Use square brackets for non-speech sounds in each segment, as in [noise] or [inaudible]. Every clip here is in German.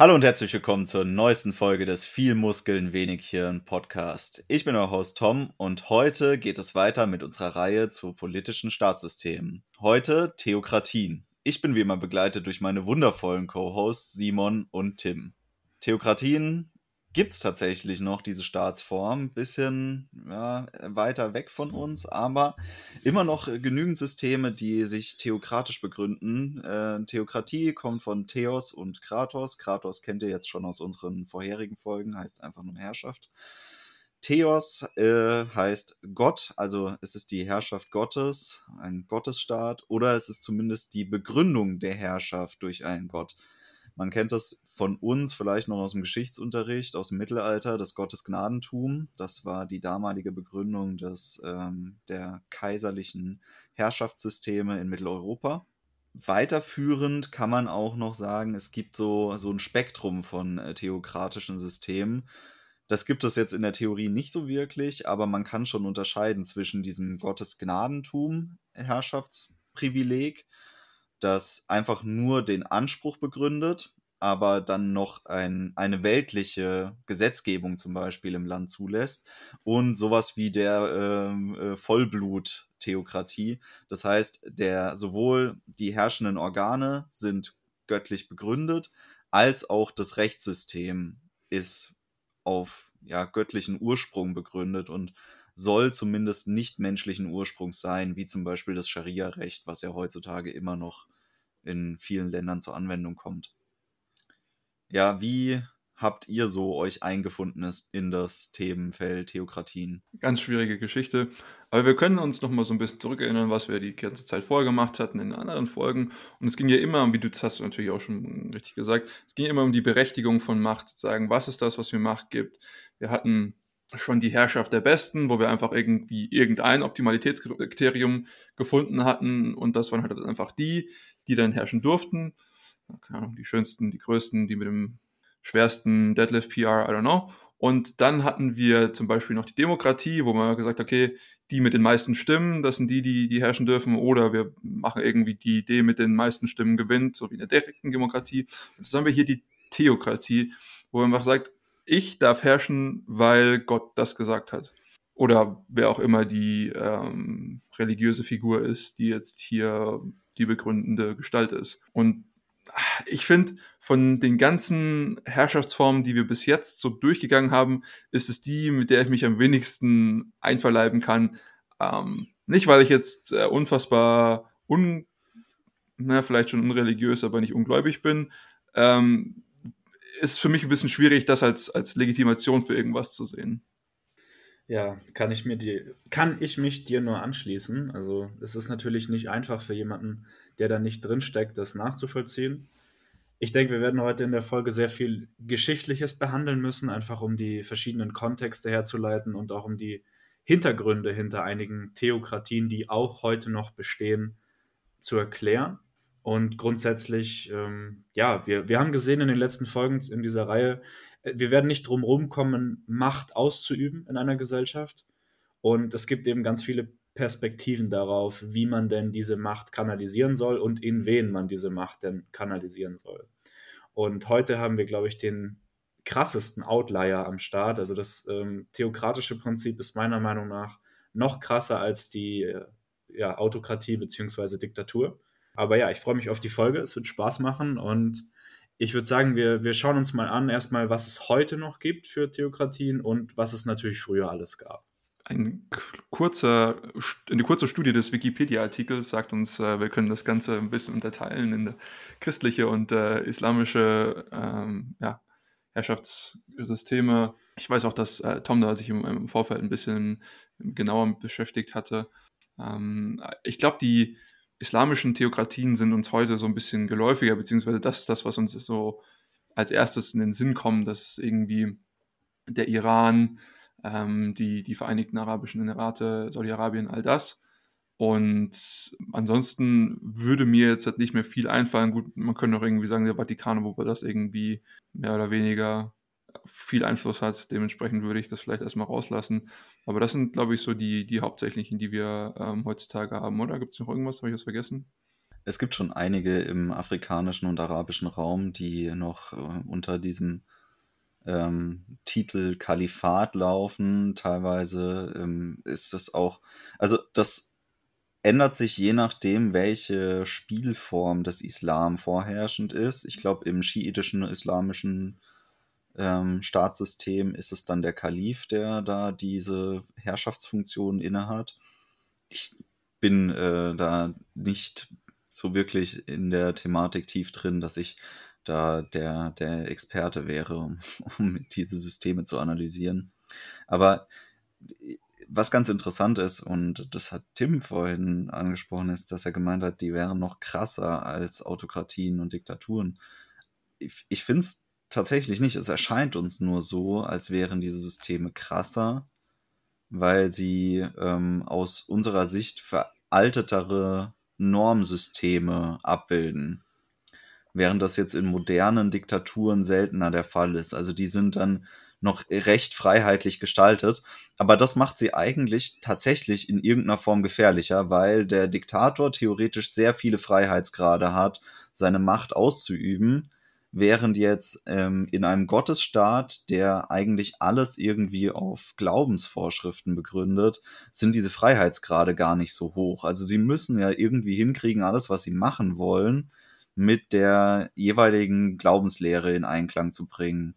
Hallo und herzlich willkommen zur neuesten Folge des Viel Muskeln, wenig Hirn Podcast. Ich bin euer Host Tom und heute geht es weiter mit unserer Reihe zu politischen Staatssystemen. Heute Theokratien. Ich bin wie immer begleitet durch meine wundervollen Co-Hosts Simon und Tim. Theokratien gibt es tatsächlich noch diese Staatsform, ein bisschen ja, weiter weg von uns, aber immer noch genügend Systeme, die sich theokratisch begründen. Äh, Theokratie kommt von Theos und Kratos. Kratos kennt ihr jetzt schon aus unseren vorherigen Folgen, heißt einfach nur Herrschaft. Theos äh, heißt Gott, also es ist die Herrschaft Gottes, ein Gottesstaat, oder es ist zumindest die Begründung der Herrschaft durch einen Gott. Man kennt das von uns vielleicht noch aus dem Geschichtsunterricht, aus dem Mittelalter, das Gottesgnadentum. Das war die damalige Begründung des, ähm, der kaiserlichen Herrschaftssysteme in Mitteleuropa. Weiterführend kann man auch noch sagen, es gibt so, so ein Spektrum von äh, theokratischen Systemen. Das gibt es jetzt in der Theorie nicht so wirklich, aber man kann schon unterscheiden zwischen diesem Gottesgnadentum, Herrschaftsprivileg, das einfach nur den Anspruch begründet, aber dann noch ein, eine weltliche Gesetzgebung zum Beispiel im Land zulässt und sowas wie der ähm, äh, Vollblut-Theokratie. Das heißt, der sowohl die herrschenden Organe sind göttlich begründet, als auch das Rechtssystem ist auf ja, göttlichen Ursprung begründet und soll zumindest nicht menschlichen Ursprungs sein, wie zum Beispiel das Scharia-Recht, was ja heutzutage immer noch in vielen Ländern zur Anwendung kommt. Ja, wie habt ihr so euch eingefunden in das Themenfeld Theokratien? Ganz schwierige Geschichte. Aber wir können uns noch mal so ein bisschen zurückerinnern, was wir die ganze Zeit vorher gemacht hatten in anderen Folgen. Und es ging ja immer, wie du das hast natürlich auch schon richtig gesagt, es ging immer um die Berechtigung von Macht, zu sagen, was ist das, was mir Macht gibt. Wir hatten schon die Herrschaft der Besten, wo wir einfach irgendwie irgendein Optimalitätskriterium gefunden hatten und das waren halt einfach die, die dann herrschen durften. Keine Ahnung, die schönsten, die größten, die mit dem schwersten Deadlift PR, I don't know. Und dann hatten wir zum Beispiel noch die Demokratie, wo man gesagt hat, okay, die mit den meisten Stimmen, das sind die, die, die herrschen dürfen, oder wir machen irgendwie die Idee mit den meisten Stimmen gewinnt, so wie in der direkten Demokratie. Jetzt haben wir hier die Theokratie, wo man einfach sagt, ich darf herrschen, weil Gott das gesagt hat. Oder wer auch immer die ähm, religiöse Figur ist, die jetzt hier die begründende Gestalt ist. Und ich finde, von den ganzen Herrschaftsformen, die wir bis jetzt so durchgegangen haben, ist es die, mit der ich mich am wenigsten einverleiben kann. Ähm, nicht, weil ich jetzt äh, unfassbar un, na, vielleicht schon unreligiös, aber nicht ungläubig bin. Ähm, ist für mich ein bisschen schwierig, das als, als Legitimation für irgendwas zu sehen. Ja, kann ich mir die, kann ich mich dir nur anschließen. Also es ist natürlich nicht einfach für jemanden, der da nicht drinsteckt, das nachzuvollziehen. Ich denke, wir werden heute in der Folge sehr viel Geschichtliches behandeln müssen, einfach um die verschiedenen Kontexte herzuleiten und auch um die Hintergründe hinter einigen Theokratien, die auch heute noch bestehen, zu erklären. Und grundsätzlich, ähm, ja, wir, wir haben gesehen in den letzten Folgen in dieser Reihe, äh, wir werden nicht drum rumkommen, Macht auszuüben in einer Gesellschaft. Und es gibt eben ganz viele Perspektiven darauf, wie man denn diese Macht kanalisieren soll und in wen man diese Macht denn kanalisieren soll. Und heute haben wir, glaube ich, den krassesten Outlier am Start. Also das ähm, theokratische Prinzip ist meiner Meinung nach noch krasser als die äh, ja, Autokratie bzw. Diktatur. Aber ja, ich freue mich auf die Folge. Es wird Spaß machen und ich würde sagen, wir, wir schauen uns mal an, erstmal, was es heute noch gibt für Theokratien und was es natürlich früher alles gab. Ein kurzer, eine kurze Studie des Wikipedia-Artikels sagt uns, äh, wir können das Ganze ein bisschen unterteilen in christliche und äh, islamische ähm, ja, Herrschaftssysteme. Ich weiß auch, dass äh, Tom da sich im, im, Vorfeld ein bisschen genauer beschäftigt hatte. Ähm, ich glaube, die islamischen Theokratien sind uns heute so ein bisschen geläufiger, beziehungsweise das ist das, was uns so als erstes in den Sinn kommt, dass irgendwie der Iran, ähm, die, die Vereinigten Arabischen Emirate, Saudi-Arabien, all das. Und ansonsten würde mir jetzt halt nicht mehr viel einfallen. Gut, man könnte auch irgendwie sagen, der Vatikan, wobei das irgendwie mehr oder weniger viel Einfluss hat. Dementsprechend würde ich das vielleicht erstmal rauslassen. Aber das sind, glaube ich, so die, die hauptsächlichen, die wir ähm, heutzutage haben. Oder gibt es noch irgendwas? Habe ich das vergessen? Es gibt schon einige im afrikanischen und arabischen Raum, die noch äh, unter diesem ähm, Titel Kalifat laufen. Teilweise ähm, ist es auch, also das ändert sich je nachdem, welche Spielform des Islam vorherrschend ist. Ich glaube, im schiitischen islamischen ähm, Staatssystem ist es dann der Kalif, der da diese Herrschaftsfunktion innehat. Ich bin äh, da nicht so wirklich in der Thematik tief drin, dass ich da der, der Experte wäre, um, [laughs] um diese Systeme zu analysieren. Aber was ganz interessant ist, und das hat Tim vorhin angesprochen, ist, dass er gemeint hat, die wären noch krasser als Autokratien und Diktaturen. Ich, ich finde es tatsächlich nicht. Es erscheint uns nur so, als wären diese Systeme krasser, weil sie ähm, aus unserer Sicht veraltetere Normsysteme abbilden. Während das jetzt in modernen Diktaturen seltener der Fall ist. Also die sind dann noch recht freiheitlich gestaltet. Aber das macht sie eigentlich tatsächlich in irgendeiner Form gefährlicher, weil der Diktator theoretisch sehr viele Freiheitsgrade hat, seine Macht auszuüben während jetzt ähm, in einem Gottesstaat, der eigentlich alles irgendwie auf Glaubensvorschriften begründet, sind diese Freiheitsgrade gar nicht so hoch. Also sie müssen ja irgendwie hinkriegen, alles, was sie machen wollen, mit der jeweiligen Glaubenslehre in Einklang zu bringen.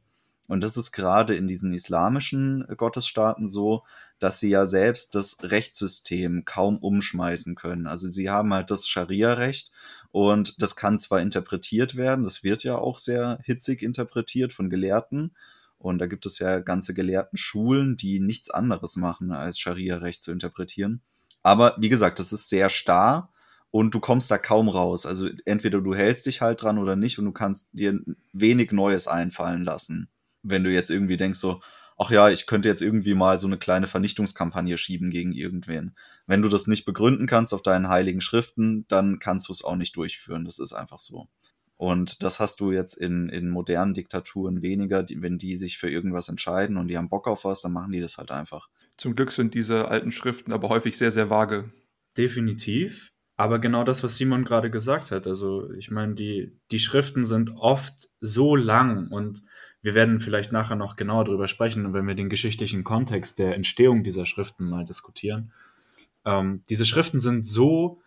Und das ist gerade in diesen islamischen Gottesstaaten so, dass sie ja selbst das Rechtssystem kaum umschmeißen können. Also sie haben halt das Scharia-Recht und das kann zwar interpretiert werden, das wird ja auch sehr hitzig interpretiert von Gelehrten. Und da gibt es ja ganze gelehrten Schulen, die nichts anderes machen, als Scharia-Recht zu interpretieren. Aber wie gesagt, das ist sehr starr und du kommst da kaum raus. Also entweder du hältst dich halt dran oder nicht und du kannst dir wenig Neues einfallen lassen wenn du jetzt irgendwie denkst so, ach ja, ich könnte jetzt irgendwie mal so eine kleine Vernichtungskampagne schieben gegen irgendwen. Wenn du das nicht begründen kannst auf deinen heiligen Schriften, dann kannst du es auch nicht durchführen. Das ist einfach so. Und das hast du jetzt in, in modernen Diktaturen weniger. Die, wenn die sich für irgendwas entscheiden und die haben Bock auf was, dann machen die das halt einfach. Zum Glück sind diese alten Schriften aber häufig sehr, sehr vage. Definitiv. Aber genau das, was Simon gerade gesagt hat. Also, ich meine, die, die Schriften sind oft so lang und wir werden vielleicht nachher noch genauer darüber sprechen, wenn wir den geschichtlichen Kontext der Entstehung dieser Schriften mal diskutieren. Ähm, diese Schriften sind so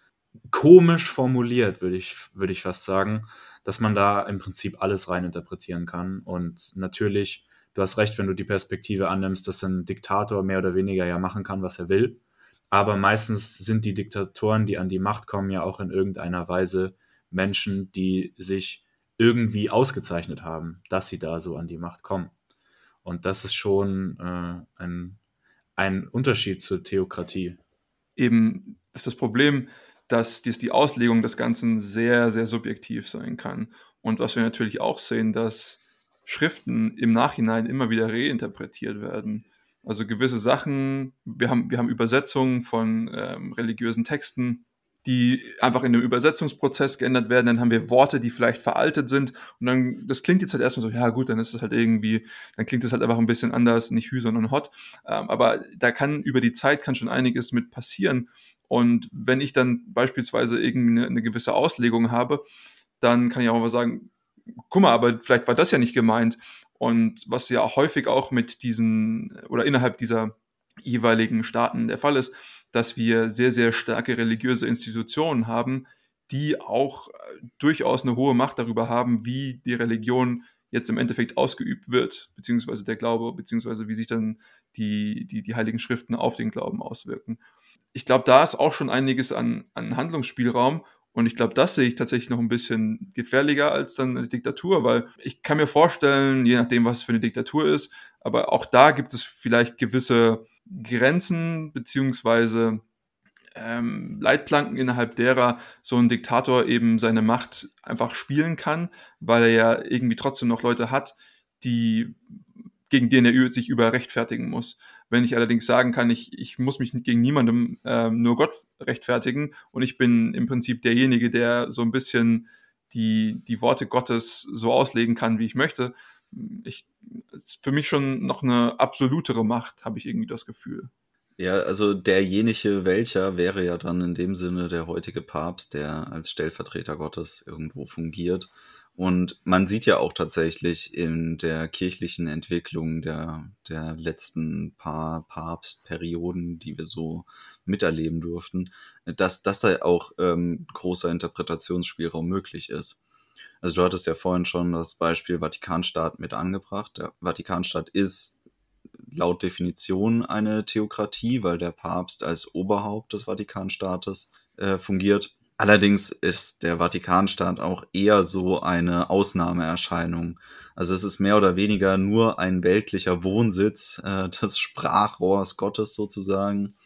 komisch formuliert, würde ich, würde ich fast sagen, dass man da im Prinzip alles reininterpretieren kann. Und natürlich, du hast recht, wenn du die Perspektive annimmst, dass ein Diktator mehr oder weniger ja machen kann, was er will. Aber meistens sind die Diktatoren, die an die Macht kommen, ja auch in irgendeiner Weise Menschen, die sich irgendwie ausgezeichnet haben, dass sie da so an die Macht kommen. Und das ist schon äh, ein, ein Unterschied zur Theokratie. Eben ist das Problem, dass dies die Auslegung des Ganzen sehr, sehr subjektiv sein kann. Und was wir natürlich auch sehen, dass Schriften im Nachhinein immer wieder reinterpretiert werden. Also gewisse Sachen, wir haben, wir haben Übersetzungen von ähm, religiösen Texten, die einfach in dem Übersetzungsprozess geändert werden. Dann haben wir Worte, die vielleicht veraltet sind. Und dann, das klingt jetzt halt erstmal so, ja gut, dann ist es halt irgendwie, dann klingt es halt einfach ein bisschen anders, nicht Hü, sondern Hot. Ähm, aber da kann über die Zeit kann schon einiges mit passieren. Und wenn ich dann beispielsweise irgendeine eine gewisse Auslegung habe, dann kann ich auch mal sagen, guck mal, aber vielleicht war das ja nicht gemeint. Und was ja häufig auch mit diesen oder innerhalb dieser jeweiligen Staaten der Fall ist, dass wir sehr, sehr starke religiöse Institutionen haben, die auch äh, durchaus eine hohe Macht darüber haben, wie die Religion jetzt im Endeffekt ausgeübt wird, beziehungsweise der Glaube, beziehungsweise wie sich dann die, die, die Heiligen Schriften auf den Glauben auswirken. Ich glaube, da ist auch schon einiges an, an Handlungsspielraum und ich glaube, das sehe ich tatsächlich noch ein bisschen gefährlicher als dann eine Diktatur, weil ich kann mir vorstellen, je nachdem, was für eine Diktatur ist, aber auch da gibt es vielleicht gewisse Grenzen beziehungsweise ähm, Leitplanken, innerhalb derer so ein Diktator eben seine Macht einfach spielen kann, weil er ja irgendwie trotzdem noch Leute hat, die gegen den er sich über rechtfertigen muss. Wenn ich allerdings sagen kann, ich, ich muss mich gegen niemandem äh, nur Gott rechtfertigen und ich bin im Prinzip derjenige, der so ein bisschen die, die Worte Gottes so auslegen kann, wie ich möchte, ich, ist für mich schon noch eine absolutere Macht, habe ich irgendwie das Gefühl. Ja, also derjenige welcher wäre ja dann in dem Sinne der heutige Papst, der als Stellvertreter Gottes irgendwo fungiert. Und man sieht ja auch tatsächlich in der kirchlichen Entwicklung der, der letzten paar Papstperioden, die wir so miterleben durften, dass, dass da auch ähm, großer Interpretationsspielraum möglich ist. Also du hattest ja vorhin schon das Beispiel Vatikanstaat mit angebracht. Der Vatikanstaat ist laut Definition eine Theokratie, weil der Papst als Oberhaupt des Vatikanstaates äh, fungiert. Allerdings ist der Vatikanstaat auch eher so eine Ausnahmeerscheinung. Also es ist mehr oder weniger nur ein weltlicher Wohnsitz äh, [laughs] des Sprachrohrs Gottes sozusagen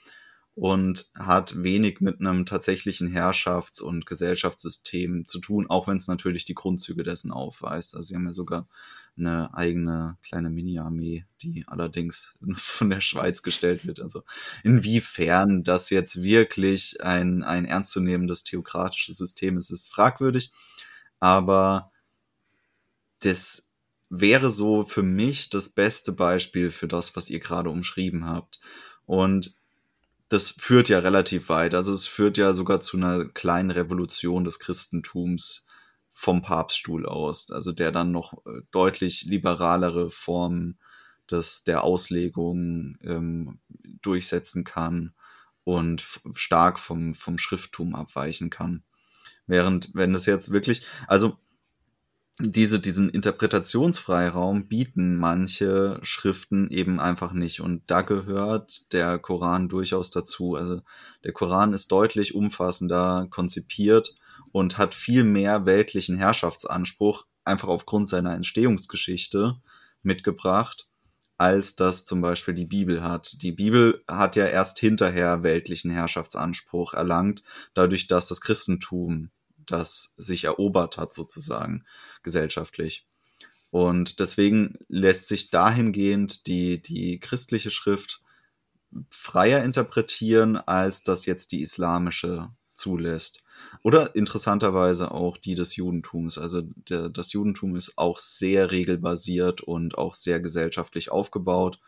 und hat wenig mit einem tatsächlichen Herrschafts- und Gesellschaftssystem zu tun, auch wenn es natürlich die Grundzüge dessen aufweist. Also sie haben ja sogar eine eigene kleine Mini-Armee, die allerdings [laughs] von der Schweiz gestellt wird. Also inwiefern das jetzt wirklich ein, ein ernstzunehmendes theokratisches System ist, ist fragwürdig. Aber das wäre so für mich das beste Beispiel für das, was ihr gerade umschrieben habt. Und das führt ja relativ weit. Also es führt ja sogar zu einer kleinen Revolution des Christentums vom Papststuhl aus. Also der dann noch äh, deutlich liberalere Formen des, der Auslegung ähm, durchsetzen kann und stark vom, vom Schrifttum abweichen kann. Während, wenn das jetzt wirklich, also diese, diesen Interpretationsfreiraum bieten manche Schriften eben einfach nicht. Und da gehört der Koran durchaus dazu. Also der Koran ist deutlich umfassender konzipiert und hat viel mehr weltlichen Herrschaftsanspruch, einfach aufgrund seiner Entstehungsgeschichte mitgebracht, als das zum Beispiel die Bibel hat. Die Bibel hat ja erst hinterher weltlichen Herrschaftsanspruch erlangt, dadurch, dass das Christentum das sich erobert hat, sozusagen, gesellschaftlich. Und deswegen lässt sich dahingehend die, die christliche Schrift freier interpretieren, als das jetzt die islamische zulässt. Oder interessanterweise auch die des Judentums. Also der, das Judentum ist auch sehr regelbasiert und auch sehr gesellschaftlich aufgebaut,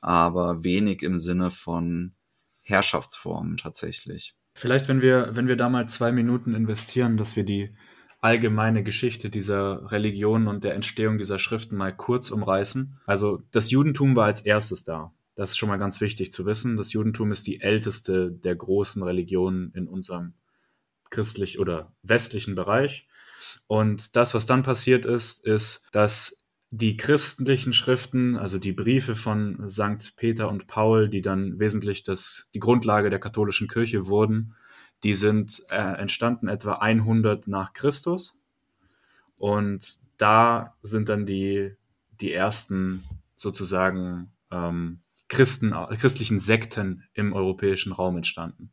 aber wenig im Sinne von Herrschaftsformen tatsächlich. Vielleicht, wenn wir, wenn wir da mal zwei Minuten investieren, dass wir die allgemeine Geschichte dieser Religion und der Entstehung dieser Schriften mal kurz umreißen. Also das Judentum war als erstes da. Das ist schon mal ganz wichtig zu wissen. Das Judentum ist die älteste der großen Religionen in unserem christlich oder westlichen Bereich. Und das, was dann passiert ist, ist, dass die christlichen Schriften, also die Briefe von St. Peter und Paul, die dann wesentlich das, die Grundlage der katholischen Kirche wurden, die sind äh, entstanden etwa 100 nach Christus. Und da sind dann die, die ersten sozusagen ähm, Christen, christlichen Sekten im europäischen Raum entstanden.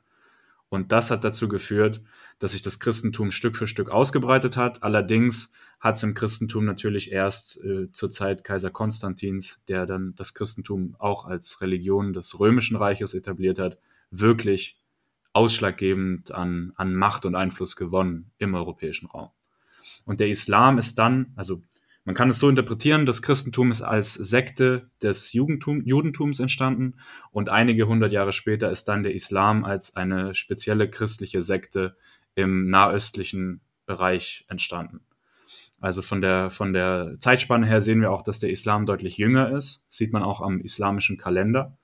Und das hat dazu geführt, dass sich das Christentum Stück für Stück ausgebreitet hat. Allerdings hat es im Christentum natürlich erst äh, zur Zeit Kaiser Konstantins, der dann das Christentum auch als Religion des Römischen Reiches etabliert hat, wirklich ausschlaggebend an, an Macht und Einfluss gewonnen im europäischen Raum. Und der Islam ist dann, also man kann es so interpretieren, das Christentum ist als Sekte des Judentum, Judentums entstanden und einige hundert Jahre später ist dann der Islam als eine spezielle christliche Sekte im nahöstlichen Bereich entstanden. Also von der, von der Zeitspanne her sehen wir auch, dass der Islam deutlich jünger ist. sieht man auch am islamischen Kalender.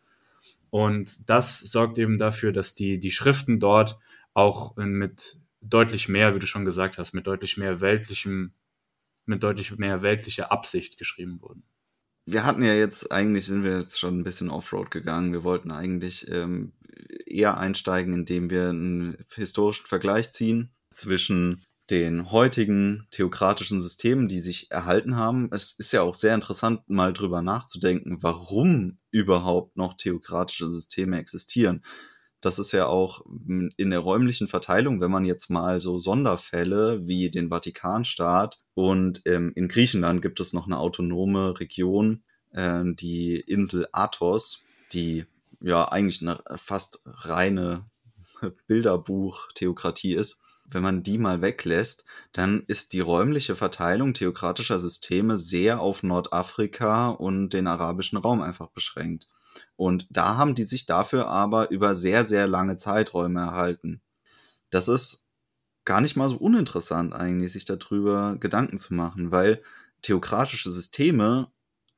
Und das sorgt eben dafür, dass die, die Schriften dort auch mit deutlich mehr, wie du schon gesagt hast, mit deutlich mehr weltlichem mit deutlich mehr weltlicher Absicht geschrieben wurden. Wir hatten ja jetzt, eigentlich sind wir jetzt schon ein bisschen Offroad gegangen. Wir wollten eigentlich ähm, eher einsteigen, indem wir einen historischen Vergleich ziehen zwischen den heutigen theokratischen Systemen, die sich erhalten haben. Es ist ja auch sehr interessant, mal drüber nachzudenken, warum überhaupt noch theokratische Systeme existieren das ist ja auch in der räumlichen Verteilung, wenn man jetzt mal so Sonderfälle wie den Vatikanstaat und ähm, in Griechenland gibt es noch eine autonome Region, äh, die Insel Athos, die ja eigentlich eine fast reine [laughs] Bilderbuch-Theokratie ist. Wenn man die mal weglässt, dann ist die räumliche Verteilung theokratischer Systeme sehr auf Nordafrika und den arabischen Raum einfach beschränkt. Und da haben die sich dafür aber über sehr, sehr lange Zeiträume erhalten. Das ist gar nicht mal so uninteressant eigentlich, sich darüber Gedanken zu machen, weil theokratische Systeme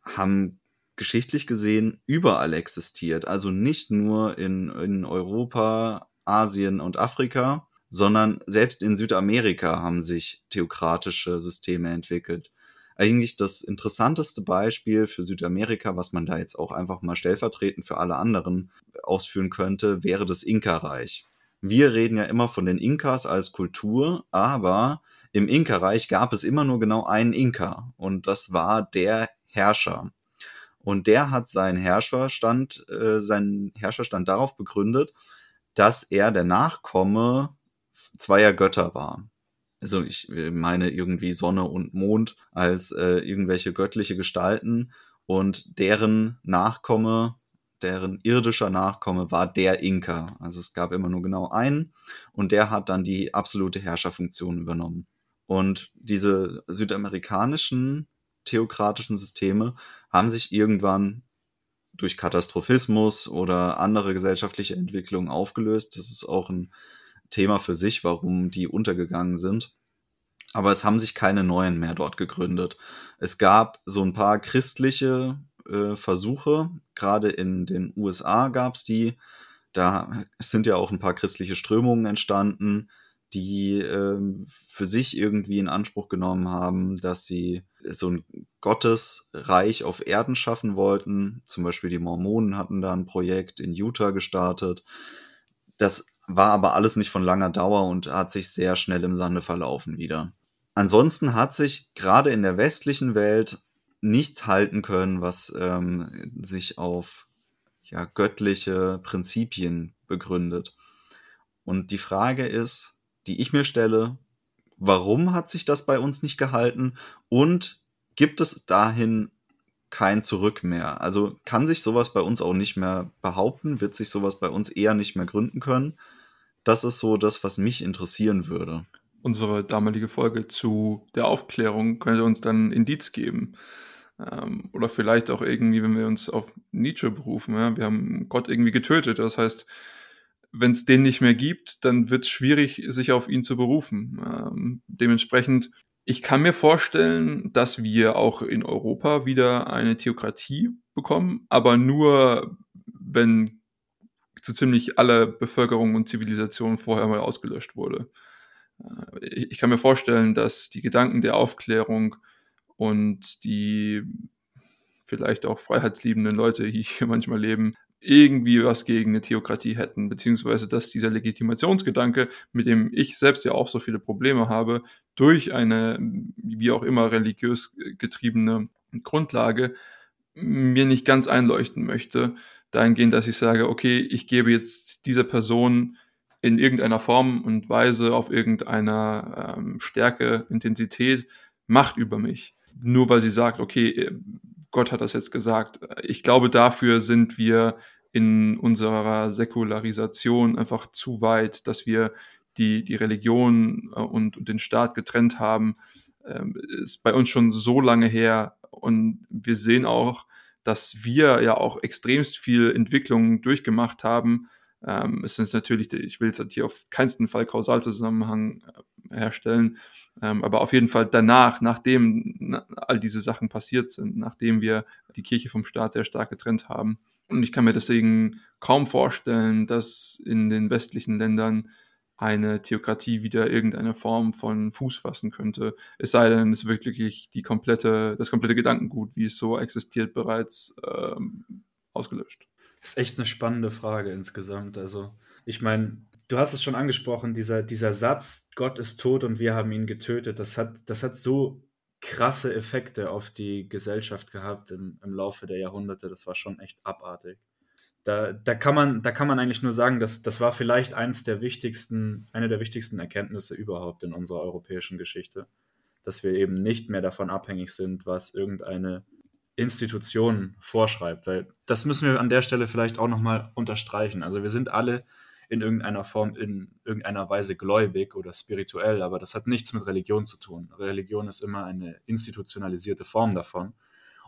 haben geschichtlich gesehen überall existiert. Also nicht nur in, in Europa, Asien und Afrika, sondern selbst in Südamerika haben sich theokratische Systeme entwickelt. Eigentlich das interessanteste Beispiel für Südamerika, was man da jetzt auch einfach mal stellvertretend für alle anderen ausführen könnte, wäre das Inka-Reich. Wir reden ja immer von den Inkas als Kultur, aber im Inka-Reich gab es immer nur genau einen Inka und das war der Herrscher. Und der hat seinen Herrscherstand, äh, seinen Herrscherstand darauf begründet, dass er der Nachkomme zweier Götter war. Also ich äh, meine irgendwie Sonne und Mond als äh, irgendwelche göttliche Gestalten und deren Nachkomme, deren irdischer Nachkomme war der Inka. Also es gab immer nur genau einen und der hat dann die absolute Herrscherfunktion übernommen. Und diese südamerikanischen theokratischen Systeme haben sich irgendwann durch Katastrophismus oder andere gesellschaftliche Entwicklungen aufgelöst. Das ist auch ein Thema für sich, warum die untergegangen sind. Aber es haben sich keine neuen mehr dort gegründet. Es gab so ein paar christliche äh, Versuche, gerade in den USA gab es die. Da sind ja auch ein paar christliche Strömungen entstanden, die äh, für sich irgendwie in Anspruch genommen haben, dass sie so ein Gottesreich auf Erden schaffen wollten. Zum Beispiel die Mormonen hatten da ein Projekt in Utah gestartet. Das war aber alles nicht von langer Dauer und hat sich sehr schnell im Sande verlaufen wieder. Ansonsten hat sich gerade in der westlichen Welt nichts halten können, was ähm, sich auf ja, göttliche Prinzipien begründet. Und die Frage ist, die ich mir stelle, warum hat sich das bei uns nicht gehalten und gibt es dahin kein Zurück mehr? Also kann sich sowas bei uns auch nicht mehr behaupten, wird sich sowas bei uns eher nicht mehr gründen können? Das ist so das, was mich interessieren würde. Unsere damalige Folge zu der Aufklärung könnte uns dann Indiz geben. Ähm, oder vielleicht auch irgendwie, wenn wir uns auf Nietzsche berufen. Ja? Wir haben Gott irgendwie getötet. Das heißt, wenn es den nicht mehr gibt, dann wird es schwierig, sich auf ihn zu berufen. Ähm, dementsprechend, ich kann mir vorstellen, dass wir auch in Europa wieder eine Theokratie bekommen, aber nur, wenn so ziemlich alle Bevölkerung und Zivilisation vorher mal ausgelöscht wurde. Äh, ich kann mir vorstellen, dass die Gedanken der Aufklärung und die vielleicht auch freiheitsliebenden Leute, die [laughs] hier manchmal leben, irgendwie was gegen eine Theokratie hätten, beziehungsweise dass dieser Legitimationsgedanke, mit dem ich selbst ja auch so viele Probleme habe, durch eine wie auch immer religiös getriebene Grundlage mir nicht ganz einleuchten möchte, dahingehend, dass ich sage, okay, ich gebe jetzt dieser Person in irgendeiner Form und Weise auf irgendeiner ähm, Stärke, Intensität Macht über mich. Nur weil sie sagt, okay, Gott hat das jetzt gesagt. Ich glaube, dafür sind wir in unserer Säkularisation einfach zu weit, dass wir die, die Religion äh, und, und den Staat getrennt haben, ähm, ist bei uns schon so lange her. Und wir sehen auch, dass wir ja auch extremst viel Entwicklung durchgemacht haben. Ähm, es ist natürlich, ich will jetzt hier auf keinen Fall Kausalzusammenhang äh, herstellen, ähm, aber auf jeden Fall danach, nachdem na, all diese Sachen passiert sind, nachdem wir die Kirche vom Staat sehr stark getrennt haben, und ich kann mir deswegen kaum vorstellen, dass in den westlichen Ländern eine Theokratie wieder irgendeine Form von Fuß fassen könnte. Es sei denn, es ist wirklich die komplette, das komplette Gedankengut, wie es so existiert, bereits ähm, ausgelöscht. Das ist echt eine spannende Frage insgesamt. Also, ich meine, du hast es schon angesprochen, dieser, dieser Satz, Gott ist tot und wir haben ihn getötet, das hat, das hat so krasse Effekte auf die Gesellschaft gehabt im, im Laufe der Jahrhunderte. Das war schon echt abartig. Da, da, kann man, da kann man eigentlich nur sagen, dass das war vielleicht eins der wichtigsten, eine der wichtigsten Erkenntnisse überhaupt in unserer europäischen Geschichte, dass wir eben nicht mehr davon abhängig sind, was irgendeine Institution vorschreibt. Weil das müssen wir an der Stelle vielleicht auch nochmal unterstreichen. Also wir sind alle in irgendeiner Form, in irgendeiner Weise gläubig oder spirituell, aber das hat nichts mit Religion zu tun. Religion ist immer eine institutionalisierte Form davon.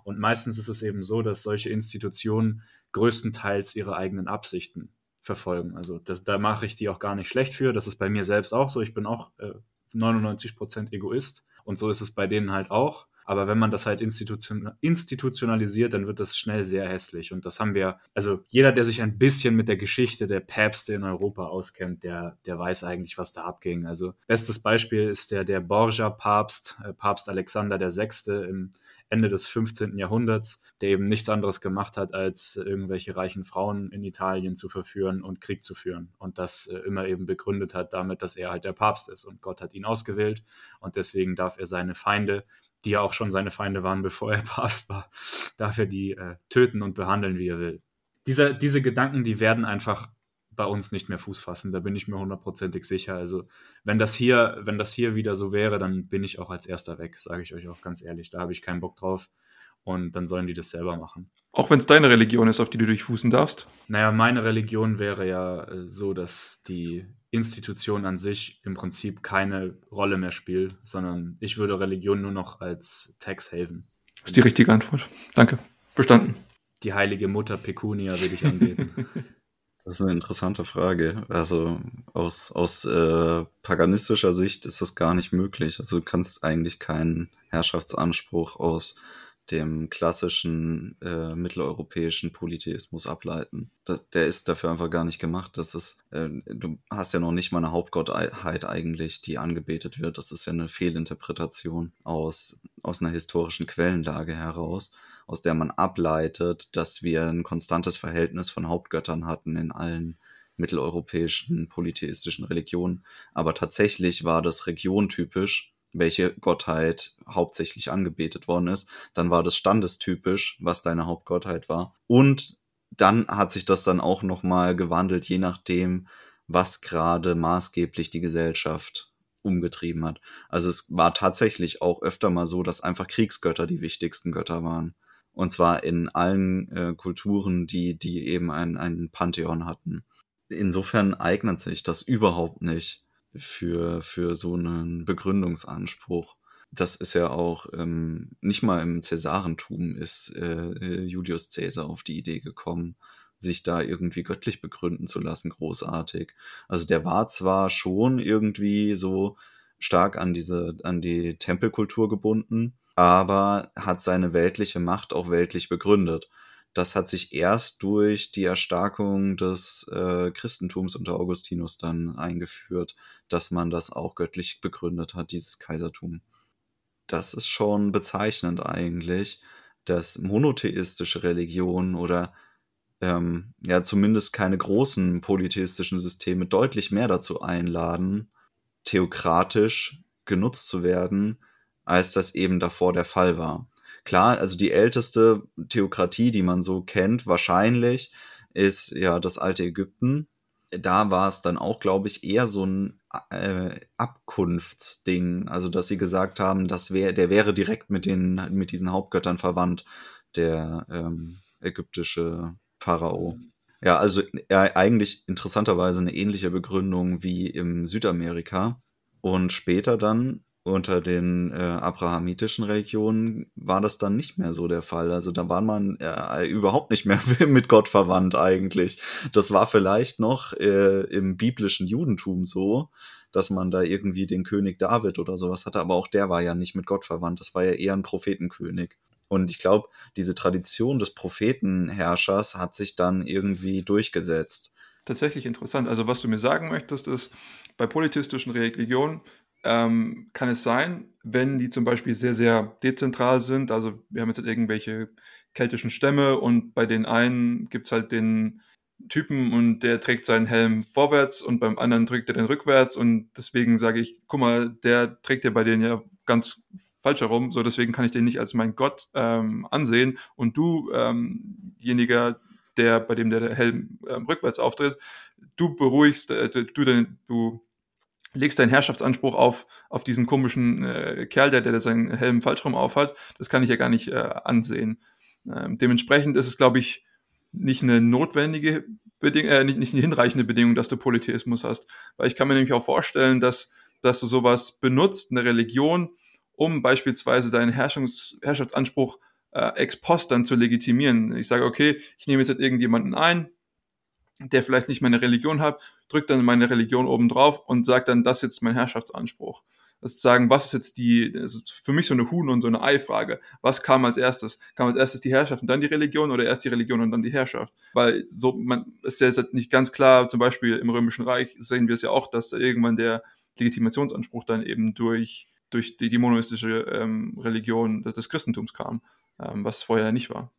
Und meistens ist es eben so, dass solche Institutionen größtenteils ihre eigenen Absichten verfolgen. Also das, da mache ich die auch gar nicht schlecht für. Das ist bei mir selbst auch so. Ich bin auch äh, 99% Egoist und so ist es bei denen halt auch. Aber wenn man das halt institution institutionalisiert, dann wird das schnell sehr hässlich. Und das haben wir, also jeder, der sich ein bisschen mit der Geschichte der Päpste in Europa auskennt, der, der weiß eigentlich, was da abging. Also bestes Beispiel ist der, der Borgia-Papst, äh, Papst Alexander VI. im Ende des 15. Jahrhunderts, der eben nichts anderes gemacht hat, als irgendwelche reichen Frauen in Italien zu verführen und Krieg zu führen. Und das äh, immer eben begründet hat damit, dass er halt der Papst ist und Gott hat ihn ausgewählt und deswegen darf er seine Feinde die ja auch schon seine Feinde waren, [laughs] bevor er Papst war, darf er die äh, töten und behandeln, wie er will. Diese, diese Gedanken, die werden einfach bei uns nicht mehr Fuß fassen, da bin ich mir hundertprozentig sicher. Also wenn das hier, wenn das hier wieder so wäre, dann bin ich auch als erster weg, sage ich euch auch ganz ehrlich. Da habe ich keinen Bock drauf und dann sollen die das selber machen. Auch wenn es deine Religion ist, auf die du durchfußen darfst? Naja, meine Religion wäre ja äh, so, dass die Institution an sich im Prinzip keine Rolle mehr spielt, sondern ich würde Religion nur noch als Tax Haven. Das ist die richtige Antwort. Danke. Verstanden. Die heilige Mutter Pecunia würde ich angeben. [laughs] Das ist eine interessante Frage. Also aus, aus äh, paganistischer Sicht ist das gar nicht möglich. Also du kannst eigentlich keinen Herrschaftsanspruch aus dem klassischen äh, mitteleuropäischen Polytheismus ableiten. Das, der ist dafür einfach gar nicht gemacht. Das ist, äh, du hast ja noch nicht mal eine Hauptgottheit eigentlich, die angebetet wird. Das ist ja eine Fehlinterpretation aus, aus einer historischen Quellenlage heraus, aus der man ableitet, dass wir ein konstantes Verhältnis von Hauptgöttern hatten in allen mitteleuropäischen polytheistischen Religionen. Aber tatsächlich war das regiontypisch welche Gottheit hauptsächlich angebetet worden ist. Dann war das standestypisch, was deine Hauptgottheit war. Und dann hat sich das dann auch nochmal gewandelt, je nachdem, was gerade maßgeblich die Gesellschaft umgetrieben hat. Also es war tatsächlich auch öfter mal so, dass einfach Kriegsgötter die wichtigsten Götter waren. Und zwar in allen äh, Kulturen, die, die eben ein, ein Pantheon hatten. Insofern eignet sich das überhaupt nicht für, für so einen Begründungsanspruch. Das ist ja auch ähm, nicht mal im Cäsarentum ist äh, Julius Caesar auf die Idee gekommen, sich da irgendwie göttlich begründen zu lassen, großartig. Also der war zwar schon irgendwie so stark an diese, an die Tempelkultur gebunden, aber hat seine weltliche Macht auch weltlich begründet. Das hat sich erst durch die Erstarkung des äh, Christentums unter Augustinus dann eingeführt, dass man das auch göttlich begründet hat, dieses Kaisertum. Das ist schon bezeichnend eigentlich, dass monotheistische Religionen oder ähm, ja zumindest keine großen polytheistischen Systeme deutlich mehr dazu einladen, theokratisch genutzt zu werden, als das eben davor der Fall war. Klar, also die älteste Theokratie, die man so kennt, wahrscheinlich, ist ja das alte Ägypten. Da war es dann auch, glaube ich, eher so ein äh, Abkunftsding. Also, dass sie gesagt haben, das wär, der wäre direkt mit, den, mit diesen Hauptgöttern verwandt, der ähm, ägyptische Pharao. Ja, also äh, eigentlich interessanterweise eine ähnliche Begründung wie im Südamerika. Und später dann unter den äh, abrahamitischen Religionen war das dann nicht mehr so der Fall. Also da war man äh, überhaupt nicht mehr [laughs] mit Gott verwandt eigentlich. Das war vielleicht noch äh, im biblischen Judentum so, dass man da irgendwie den König David oder sowas hatte, aber auch der war ja nicht mit Gott verwandt. Das war ja eher ein Prophetenkönig. Und ich glaube, diese Tradition des Prophetenherrschers hat sich dann irgendwie durchgesetzt. Tatsächlich interessant. Also was du mir sagen möchtest, ist, bei polytheistischen Religionen ähm, kann es sein, wenn die zum Beispiel sehr, sehr dezentral sind. Also wir haben jetzt halt irgendwelche keltischen Stämme und bei den einen gibt es halt den Typen und der trägt seinen Helm vorwärts und beim anderen trägt er den rückwärts und deswegen sage ich, guck mal, der trägt ja bei denen ja ganz falsch herum, so deswegen kann ich den nicht als mein Gott ähm, ansehen und du, ähm, jeniger, der bei dem der Helm ähm, rückwärts auftritt, du beruhigst, äh, du, du legst deinen Herrschaftsanspruch auf, auf diesen komischen äh, Kerl, der, der seinen Helm falsch rum aufhat, das kann ich ja gar nicht äh, ansehen. Ähm, dementsprechend ist es, glaube ich, nicht eine notwendige Bedingung, äh, nicht, nicht eine hinreichende Bedingung, dass du Polytheismus hast. Weil ich kann mir nämlich auch vorstellen, dass, dass du sowas benutzt, eine Religion, um beispielsweise deinen Herrschungs, Herrschaftsanspruch äh, ex post dann zu legitimieren. Ich sage, okay, ich nehme jetzt halt irgendjemanden ein, der vielleicht nicht meine Religion hat, drückt dann meine Religion oben drauf und sagt dann, das ist jetzt mein Herrschaftsanspruch. Das zu sagen, was ist jetzt die, also für mich so eine Huhn- und so eine Ei-Frage. Was kam als erstes? Kam als erstes die Herrschaft und dann die Religion oder erst die Religion und dann die Herrschaft? Weil so, man ist ja jetzt nicht ganz klar, zum Beispiel im Römischen Reich sehen wir es ja auch, dass da irgendwann der Legitimationsanspruch dann eben durch, durch die, die monoistische ähm, Religion des Christentums kam, ähm, was vorher nicht war.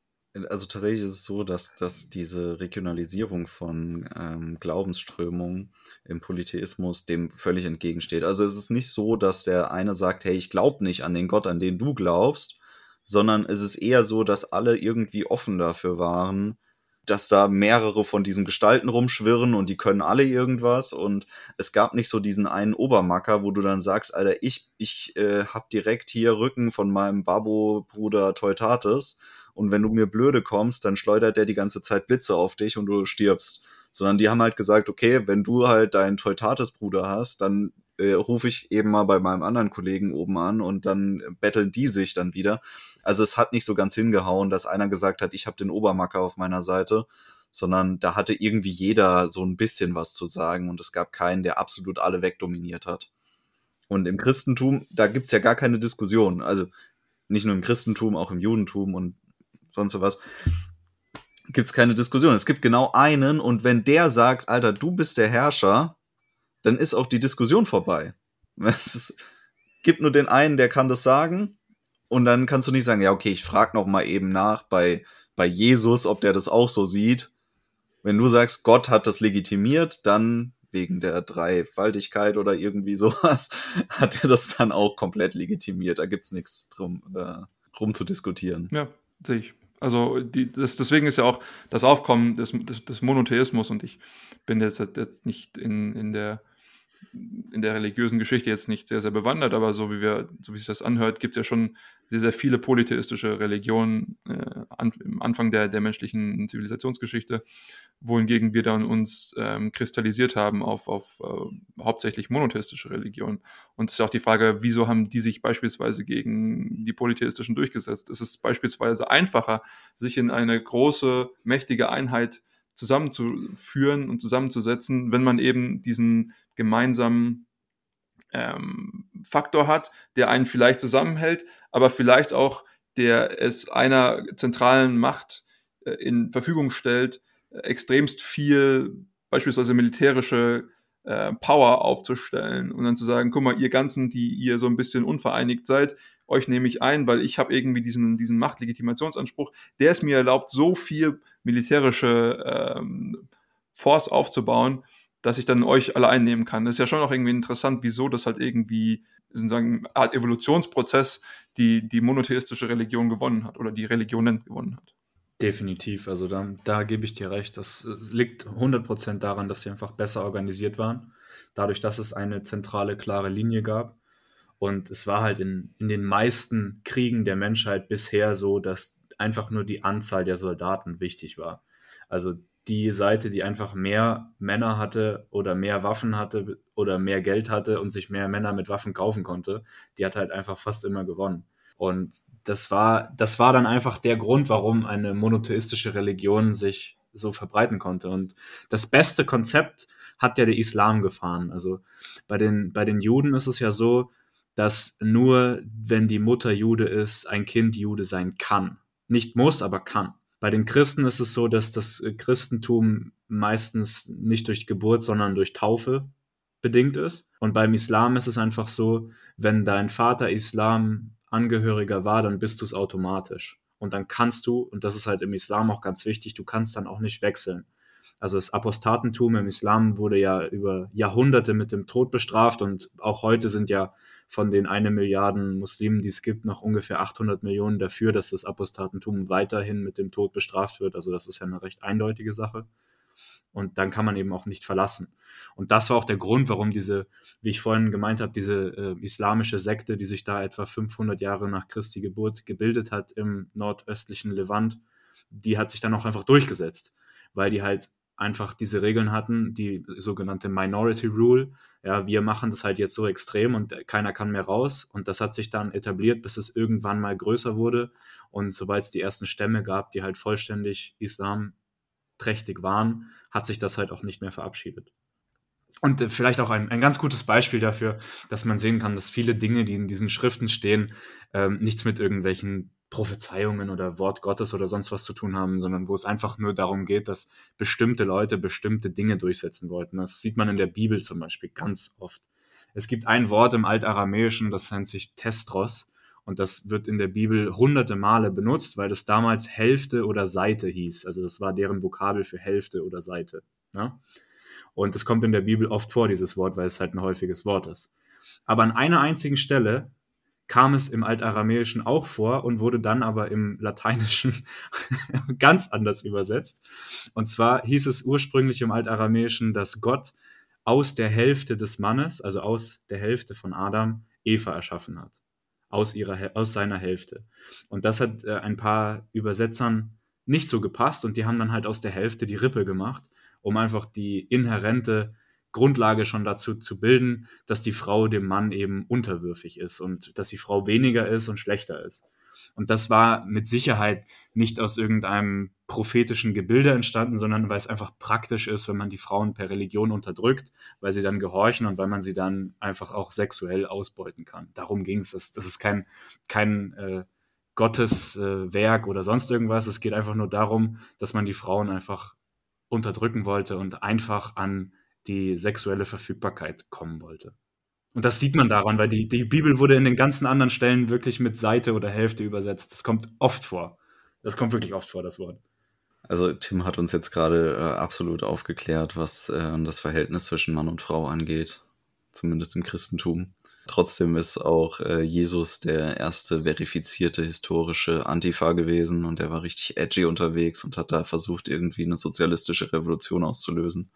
Also tatsächlich ist es so, dass, dass diese Regionalisierung von ähm, Glaubensströmungen im Polytheismus dem völlig entgegensteht. Also es ist nicht so, dass der eine sagt, hey, ich glaube nicht an den Gott, an den du glaubst, sondern es ist eher so, dass alle irgendwie offen dafür waren, dass da mehrere von diesen Gestalten rumschwirren und die können alle irgendwas und es gab nicht so diesen einen Obermacker, wo du dann sagst, Alter, ich, ich äh, hab direkt hier Rücken von meinem Babo-Bruder Teutates und wenn du mir blöde kommst, dann schleudert der die ganze Zeit Blitze auf dich und du stirbst. Sondern die haben halt gesagt, okay, wenn du halt deinen Teutates-Bruder hast, dann äh, rufe ich eben mal bei meinem anderen Kollegen oben an und dann betteln die sich dann wieder. Also es hat nicht so ganz hingehauen, dass einer gesagt hat, ich habe den Obermacker auf meiner Seite, sondern da hatte irgendwie jeder so ein bisschen was zu sagen und es gab keinen, der absolut alle wegdominiert hat. Und im Christentum, da gibt's ja gar keine Diskussion. Also nicht nur im Christentum, auch im Judentum und sonst was, gibt es keine Diskussion. Es gibt genau einen und wenn der sagt, Alter, du bist der Herrscher, dann ist auch die Diskussion vorbei. [laughs] Es gibt nur den einen, der kann das sagen und dann kannst du nicht sagen, ja, okay, ich frage noch mal eben nach bei, bei Jesus, ob der das auch so sieht. Wenn du sagst, Gott hat das legitimiert, dann wegen der Dreifaltigkeit oder irgendwie [laughs] sowas, hat er das dann auch komplett legitimiert. Da gibt es nichts drum, äh, rum zu diskutieren. Ja, sehe ich. Also die, das, deswegen ist ja auch das Aufkommen des, des, des Monotheismus und ich bin jetzt, jetzt nicht in, in der in der religiösen Geschichte jetzt nicht sehr, sehr bewandert, aber so wie wir, so wie sich das anhört, gibt es ja schon sehr, sehr viele polytheistische Religionen äh, an, im Anfang der, der menschlichen Zivilisationsgeschichte, wohingegen wir dann uns ähm, kristallisiert haben auf, auf äh, hauptsächlich monotheistische Religionen. Und es ist auch die Frage, wieso haben die sich beispielsweise gegen die polytheistischen durchgesetzt? Es ist beispielsweise einfacher, sich in eine große, mächtige Einheit zusammenzuführen und zusammenzusetzen, wenn man eben diesen gemeinsamen ähm, Faktor hat, der einen vielleicht zusammenhält, aber vielleicht auch, der es einer zentralen Macht äh, in Verfügung stellt, äh, extremst viel beispielsweise militärische äh, Power aufzustellen und dann zu sagen, guck mal, ihr ganzen, die ihr so ein bisschen unvereinigt seid, euch nehme ich ein, weil ich habe irgendwie diesen, diesen Machtlegitimationsanspruch, der es mir erlaubt, so viel militärische ähm, Force aufzubauen, dass ich dann euch alle einnehmen kann. Das ist ja schon auch irgendwie interessant, wieso das halt irgendwie sozusagen eine Art Evolutionsprozess die, die monotheistische Religion gewonnen hat oder die Religionen gewonnen hat. Definitiv, also da, da gebe ich dir recht. Das äh, liegt 100% daran, dass sie einfach besser organisiert waren. Dadurch, dass es eine zentrale, klare Linie gab. Und es war halt in, in den meisten Kriegen der Menschheit bisher so, dass einfach nur die Anzahl der Soldaten wichtig war. Also die Seite, die einfach mehr Männer hatte oder mehr Waffen hatte oder mehr Geld hatte und sich mehr Männer mit Waffen kaufen konnte, die hat halt einfach fast immer gewonnen. Und das war, das war dann einfach der Grund, warum eine monotheistische Religion sich so verbreiten konnte. Und das beste Konzept hat ja der Islam gefahren. Also bei den, bei den Juden ist es ja so, dass nur wenn die Mutter Jude ist, ein Kind Jude sein kann. Nicht muss, aber kann. Bei den Christen ist es so, dass das Christentum meistens nicht durch Geburt, sondern durch Taufe bedingt ist. Und beim Islam ist es einfach so, wenn dein Vater Islam-Angehöriger war, dann bist du es automatisch. Und dann kannst du, und das ist halt im Islam auch ganz wichtig, du kannst dann auch nicht wechseln. Also das Apostatentum im Islam wurde ja über Jahrhunderte mit dem Tod bestraft und auch heute sind ja von den eine Milliarden Muslimen, die es gibt, noch ungefähr 800 Millionen dafür, dass das Apostatentum weiterhin mit dem Tod bestraft wird. Also das ist ja eine recht eindeutige Sache. Und dann kann man eben auch nicht verlassen. Und das war auch der Grund, warum diese, wie ich vorhin gemeint habe, diese äh, islamische Sekte, die sich da etwa 500 Jahre nach Christi Geburt gebildet hat im nordöstlichen Levant, die hat sich dann auch einfach durchgesetzt, weil die halt einfach diese Regeln hatten, die sogenannte Minority Rule. Ja, wir machen das halt jetzt so extrem und keiner kann mehr raus. Und das hat sich dann etabliert, bis es irgendwann mal größer wurde. Und sobald es die ersten Stämme gab, die halt vollständig islamträchtig waren, hat sich das halt auch nicht mehr verabschiedet. Und äh, vielleicht auch ein, ein ganz gutes Beispiel dafür, dass man sehen kann, dass viele Dinge, die in diesen Schriften stehen, ähm, nichts mit irgendwelchen Prophezeiungen oder Wort Gottes oder sonst was zu tun haben, sondern wo es einfach nur darum geht, dass bestimmte Leute bestimmte Dinge durchsetzen wollten. Das sieht man in der Bibel zum Beispiel ganz oft. Es gibt ein Wort im Altaramäischen, das nennt sich Testros. Und das wird in der Bibel hunderte Male benutzt, weil das damals Hälfte oder Seite hieß. Also das war deren Vokabel für Hälfte oder Seite. Ja? Und es kommt in der Bibel oft vor, dieses Wort, weil es halt ein häufiges Wort ist. Aber an einer einzigen Stelle kam es im Altaramäischen auch vor und wurde dann aber im Lateinischen [laughs] ganz anders übersetzt. Und zwar hieß es ursprünglich im Altaramäischen, dass Gott aus der Hälfte des Mannes, also aus der Hälfte von Adam, Eva erschaffen hat. Aus, ihrer, aus seiner Hälfte. Und das hat äh, ein paar Übersetzern nicht so gepasst und die haben dann halt aus der Hälfte die Rippe gemacht um einfach die inhärente Grundlage schon dazu zu bilden, dass die Frau dem Mann eben unterwürfig ist und dass die Frau weniger ist und schlechter ist. Und das war mit Sicherheit nicht aus irgendeinem prophetischen Gebilde entstanden, sondern weil es einfach praktisch ist, wenn man die Frauen per Religion unterdrückt, weil sie dann gehorchen und weil man sie dann einfach auch sexuell ausbeuten kann. Darum ging es. Das, das ist kein, kein äh, Gotteswerk äh, oder sonst irgendwas. Es geht einfach nur darum, dass man die Frauen einfach unterdrücken wollte und einfach an die sexuelle Verfügbarkeit kommen wollte. Und das sieht man daran, weil die, die Bibel wurde in den ganzen anderen Stellen wirklich mit Seite oder Hälfte übersetzt. Das kommt oft vor. Das kommt wirklich oft vor, das Wort. Also Tim hat uns jetzt gerade äh, absolut aufgeklärt, was äh, das Verhältnis zwischen Mann und Frau angeht, zumindest im Christentum. Trotzdem ist auch äh, Jesus der erste verifizierte historische Antifa gewesen und er war richtig edgy unterwegs und hat da versucht, irgendwie eine sozialistische Revolution auszulösen.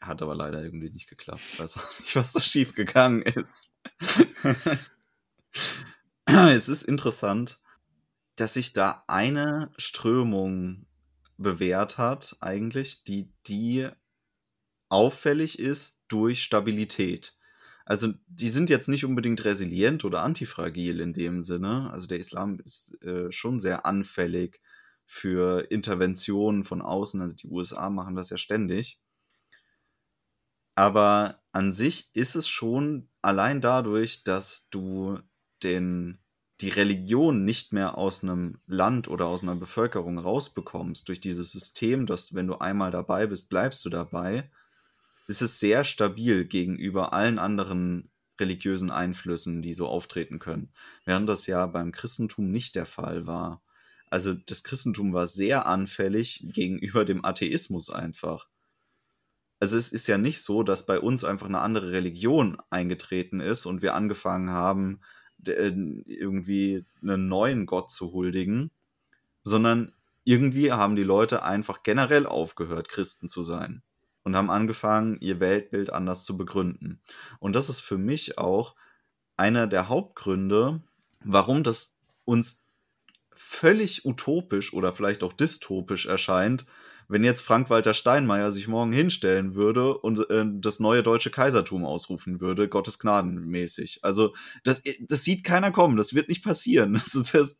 Hat aber leider irgendwie nicht geklappt. Ich weiß auch nicht, was da schiefgegangen ist. [laughs] es ist interessant, dass sich da eine Strömung bewährt hat, eigentlich, die, die auffällig ist durch Stabilität also die sind jetzt nicht unbedingt resilient oder antifragil in dem Sinne. Also der Islam ist äh, schon sehr anfällig für Interventionen von außen. Also die USA machen das ja ständig. Aber an sich ist es schon allein dadurch, dass du den, die Religion nicht mehr aus einem Land oder aus einer Bevölkerung rausbekommst, durch dieses System, dass wenn du einmal dabei bist, bleibst du dabei, ist es sehr stabil gegenüber allen anderen religiösen Einflüssen, die so auftreten können. Während das ja beim Christentum nicht der Fall war. Also das Christentum war sehr anfällig gegenüber dem Atheismus einfach. Also es ist ja nicht so, dass bei uns einfach eine andere Religion eingetreten ist und wir angefangen haben, äh, irgendwie einen neuen Gott zu huldigen, sondern irgendwie haben die Leute einfach generell aufgehört, Christen zu sein und haben angefangen, ihr Weltbild anders zu begründen. Und das ist für mich auch einer der Hauptgründe, warum das uns völlig utopisch oder vielleicht auch dystopisch erscheint, wenn jetzt Frank-Walter Steinmeier sich morgen hinstellen würde und äh, das neue deutsche Kaisertum ausrufen würde, Gottes Gnadenmäßig. Also, das, das sieht keiner kommen, das wird nicht passieren. [laughs] Das, das,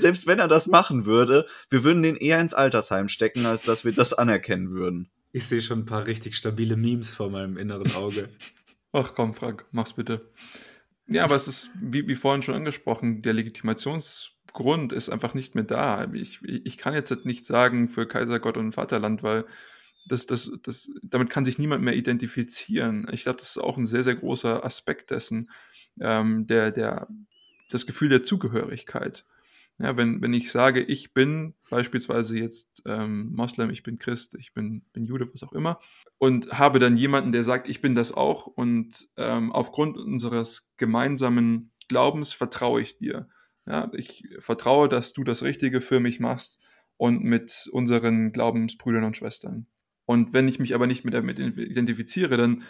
selbst wenn er das machen würde, wir würden den eher ins Altersheim stecken, als dass wir das anerkennen würden. Ich sehe schon ein paar richtig stabile Memes vor meinem inneren Auge. [laughs] Ach komm, Frank, mach's bitte. Ja, aber es ist, wie, wie vorhin schon angesprochen, der Legitimationsgrund ist einfach nicht mehr da. Ich, ich kann jetzt nicht sagen für Kaisergott und Vaterland, weil das, das, das, damit kann sich niemand mehr identifizieren. Ich glaube, das ist auch ein sehr, sehr großer Aspekt dessen, ähm, der, der, das Gefühl der Zugehörigkeit. Ja, wenn, wenn ich sage, ich bin beispielsweise jetzt ähm, Moslem, ich bin Christ, ich bin, bin Jude, was auch immer, und habe dann jemanden, der sagt, ich bin das auch und ähm, aufgrund unseres gemeinsamen Glaubens vertraue ich dir. Ja, ich vertraue, dass du das Richtige für mich machst und mit unseren Glaubensbrüdern und Schwestern. Und wenn ich mich aber nicht mit damit identifiziere, dann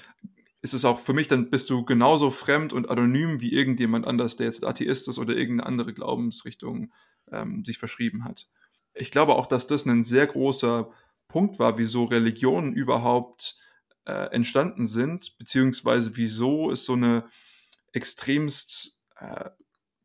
ist es auch für mich, dann bist du genauso fremd und anonym wie irgendjemand anders, der jetzt Atheist ist oder irgendeine andere Glaubensrichtung ähm, sich verschrieben hat. Ich glaube auch, dass das ein sehr großer Punkt war, wieso Religionen überhaupt äh, entstanden sind, beziehungsweise wieso es so eine extremst äh,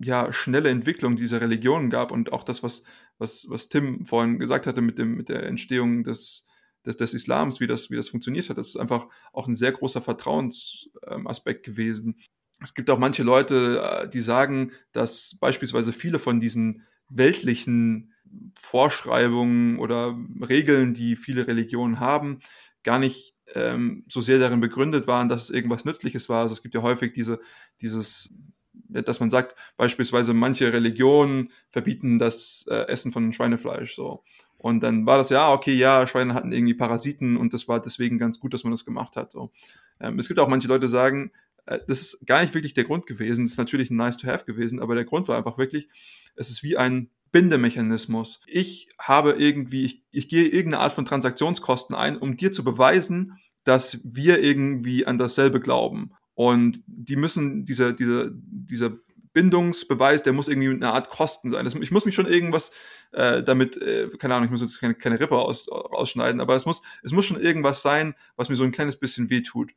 ja, schnelle Entwicklung dieser Religionen gab und auch das, was, was, was Tim vorhin gesagt hatte mit, dem, mit der Entstehung des, des, des Islams, wie das, wie das funktioniert hat. Das ist einfach auch ein sehr großer Vertrauensaspekt ähm, gewesen. Es gibt auch manche Leute, äh, die sagen, dass beispielsweise viele von diesen weltlichen Vorschreibungen oder Regeln, die viele Religionen haben, gar nicht ähm, so sehr darin begründet waren, dass es irgendwas Nützliches war. Also es gibt ja häufig diese, dieses, dass man sagt, beispielsweise manche Religionen verbieten das äh, Essen von Schweinefleisch. So. Und dann war das ja, okay, ja, Schweine hatten irgendwie Parasiten und das war deswegen ganz gut, dass man das gemacht hat. So. Ähm, es gibt auch manche Leute, die sagen, äh, das ist gar nicht wirklich der Grund gewesen. Das ist natürlich ein nice to have gewesen, aber der Grund war einfach wirklich, es ist wie ein Bindemechanismus. Ich habe irgendwie, ich, ich gehe irgendeine Art von Transaktionskosten ein, um dir zu beweisen, dass wir irgendwie an dasselbe glauben. Und die müssen, dieser, dieser, dieser Bindungsbeweis, der muss irgendwie eine Art Kosten sein. Das, ich muss mich schon irgendwas äh, damit, äh, keine Ahnung, ich muss jetzt keine, keine Rippe aus, rausschneiden, aber es muss, es muss schon irgendwas sein, was mir so ein kleines bisschen wehtut.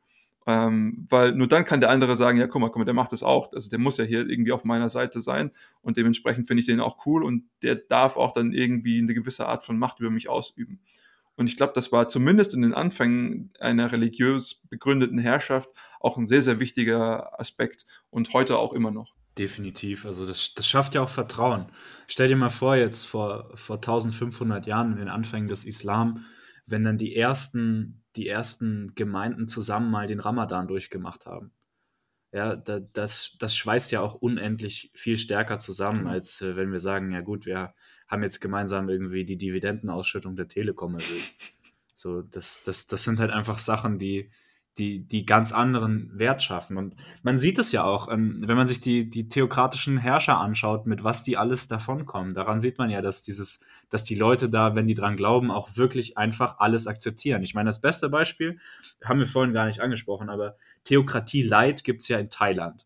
Ähm, weil nur dann kann der andere sagen, ja, guck mal, guck mal, der macht das auch. Also der muss ja hier irgendwie auf meiner Seite sein und dementsprechend finde ich den auch cool und der darf auch dann irgendwie eine gewisse Art von Macht über mich ausüben. Und ich glaube, das war zumindest in den Anfängen einer religiös begründeten Herrschaft auch ein sehr, sehr wichtiger Aspekt und heute auch immer noch. Definitiv. Also das, das schafft ja auch Vertrauen. Stell dir mal vor, jetzt vor, vor 1500 Jahren in den Anfängen des Islam, wenn dann die ersten die ersten Gemeinden zusammen mal den Ramadan durchgemacht haben. Ja, da, das, das schweißt ja auch unendlich viel stärker zusammen, mhm. als äh, wenn wir sagen, ja gut, wir haben jetzt gemeinsam irgendwie die Dividendenausschüttung der Telekom erhöht. So, das, das, das sind halt einfach Sachen, die, die, die ganz anderen Wert schaffen. Und man sieht es ja auch, ähm, wenn man sich die, die theokratischen Herrscher anschaut, mit was die alles davonkommen. Daran sieht man ja, dass dieses, dass die Leute da, wenn die dran glauben, auch wirklich einfach alles akzeptieren. Ich meine, das beste Beispiel haben wir vorhin gar nicht angesprochen, aber Theokratie Light gibt es ja in Thailand.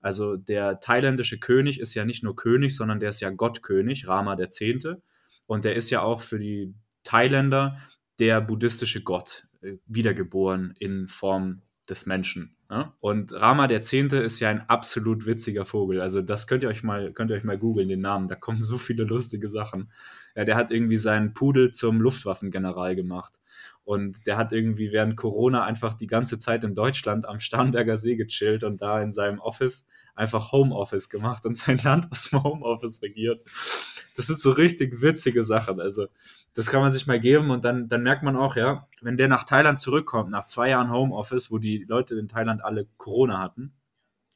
Also der thailändische König ist ja nicht nur König, sondern der ist ja Gottkönig, Rama der Zehnte. Und der ist ja auch für die Thailänder der buddhistische Gott. Wiedergeboren in Form des Menschen. Ja? Und Rama der Zehnte ist ja ein absolut witziger Vogel. Also das könnt ihr euch mal, könnt ihr euch mal googeln, den Namen. Da kommen so viele lustige Sachen. Ja, der hat irgendwie seinen Pudel zum Luftwaffengeneral gemacht. Und der hat irgendwie während Corona einfach die ganze Zeit in Deutschland am Starnberger See gechillt und da in seinem Office einfach Homeoffice gemacht und sein Land aus dem Homeoffice regiert. Das sind so richtig witzige Sachen. Also das kann man sich mal geben und dann, dann merkt man auch, ja, wenn der nach Thailand zurückkommt, nach zwei Jahren Homeoffice, wo die Leute in Thailand alle Corona hatten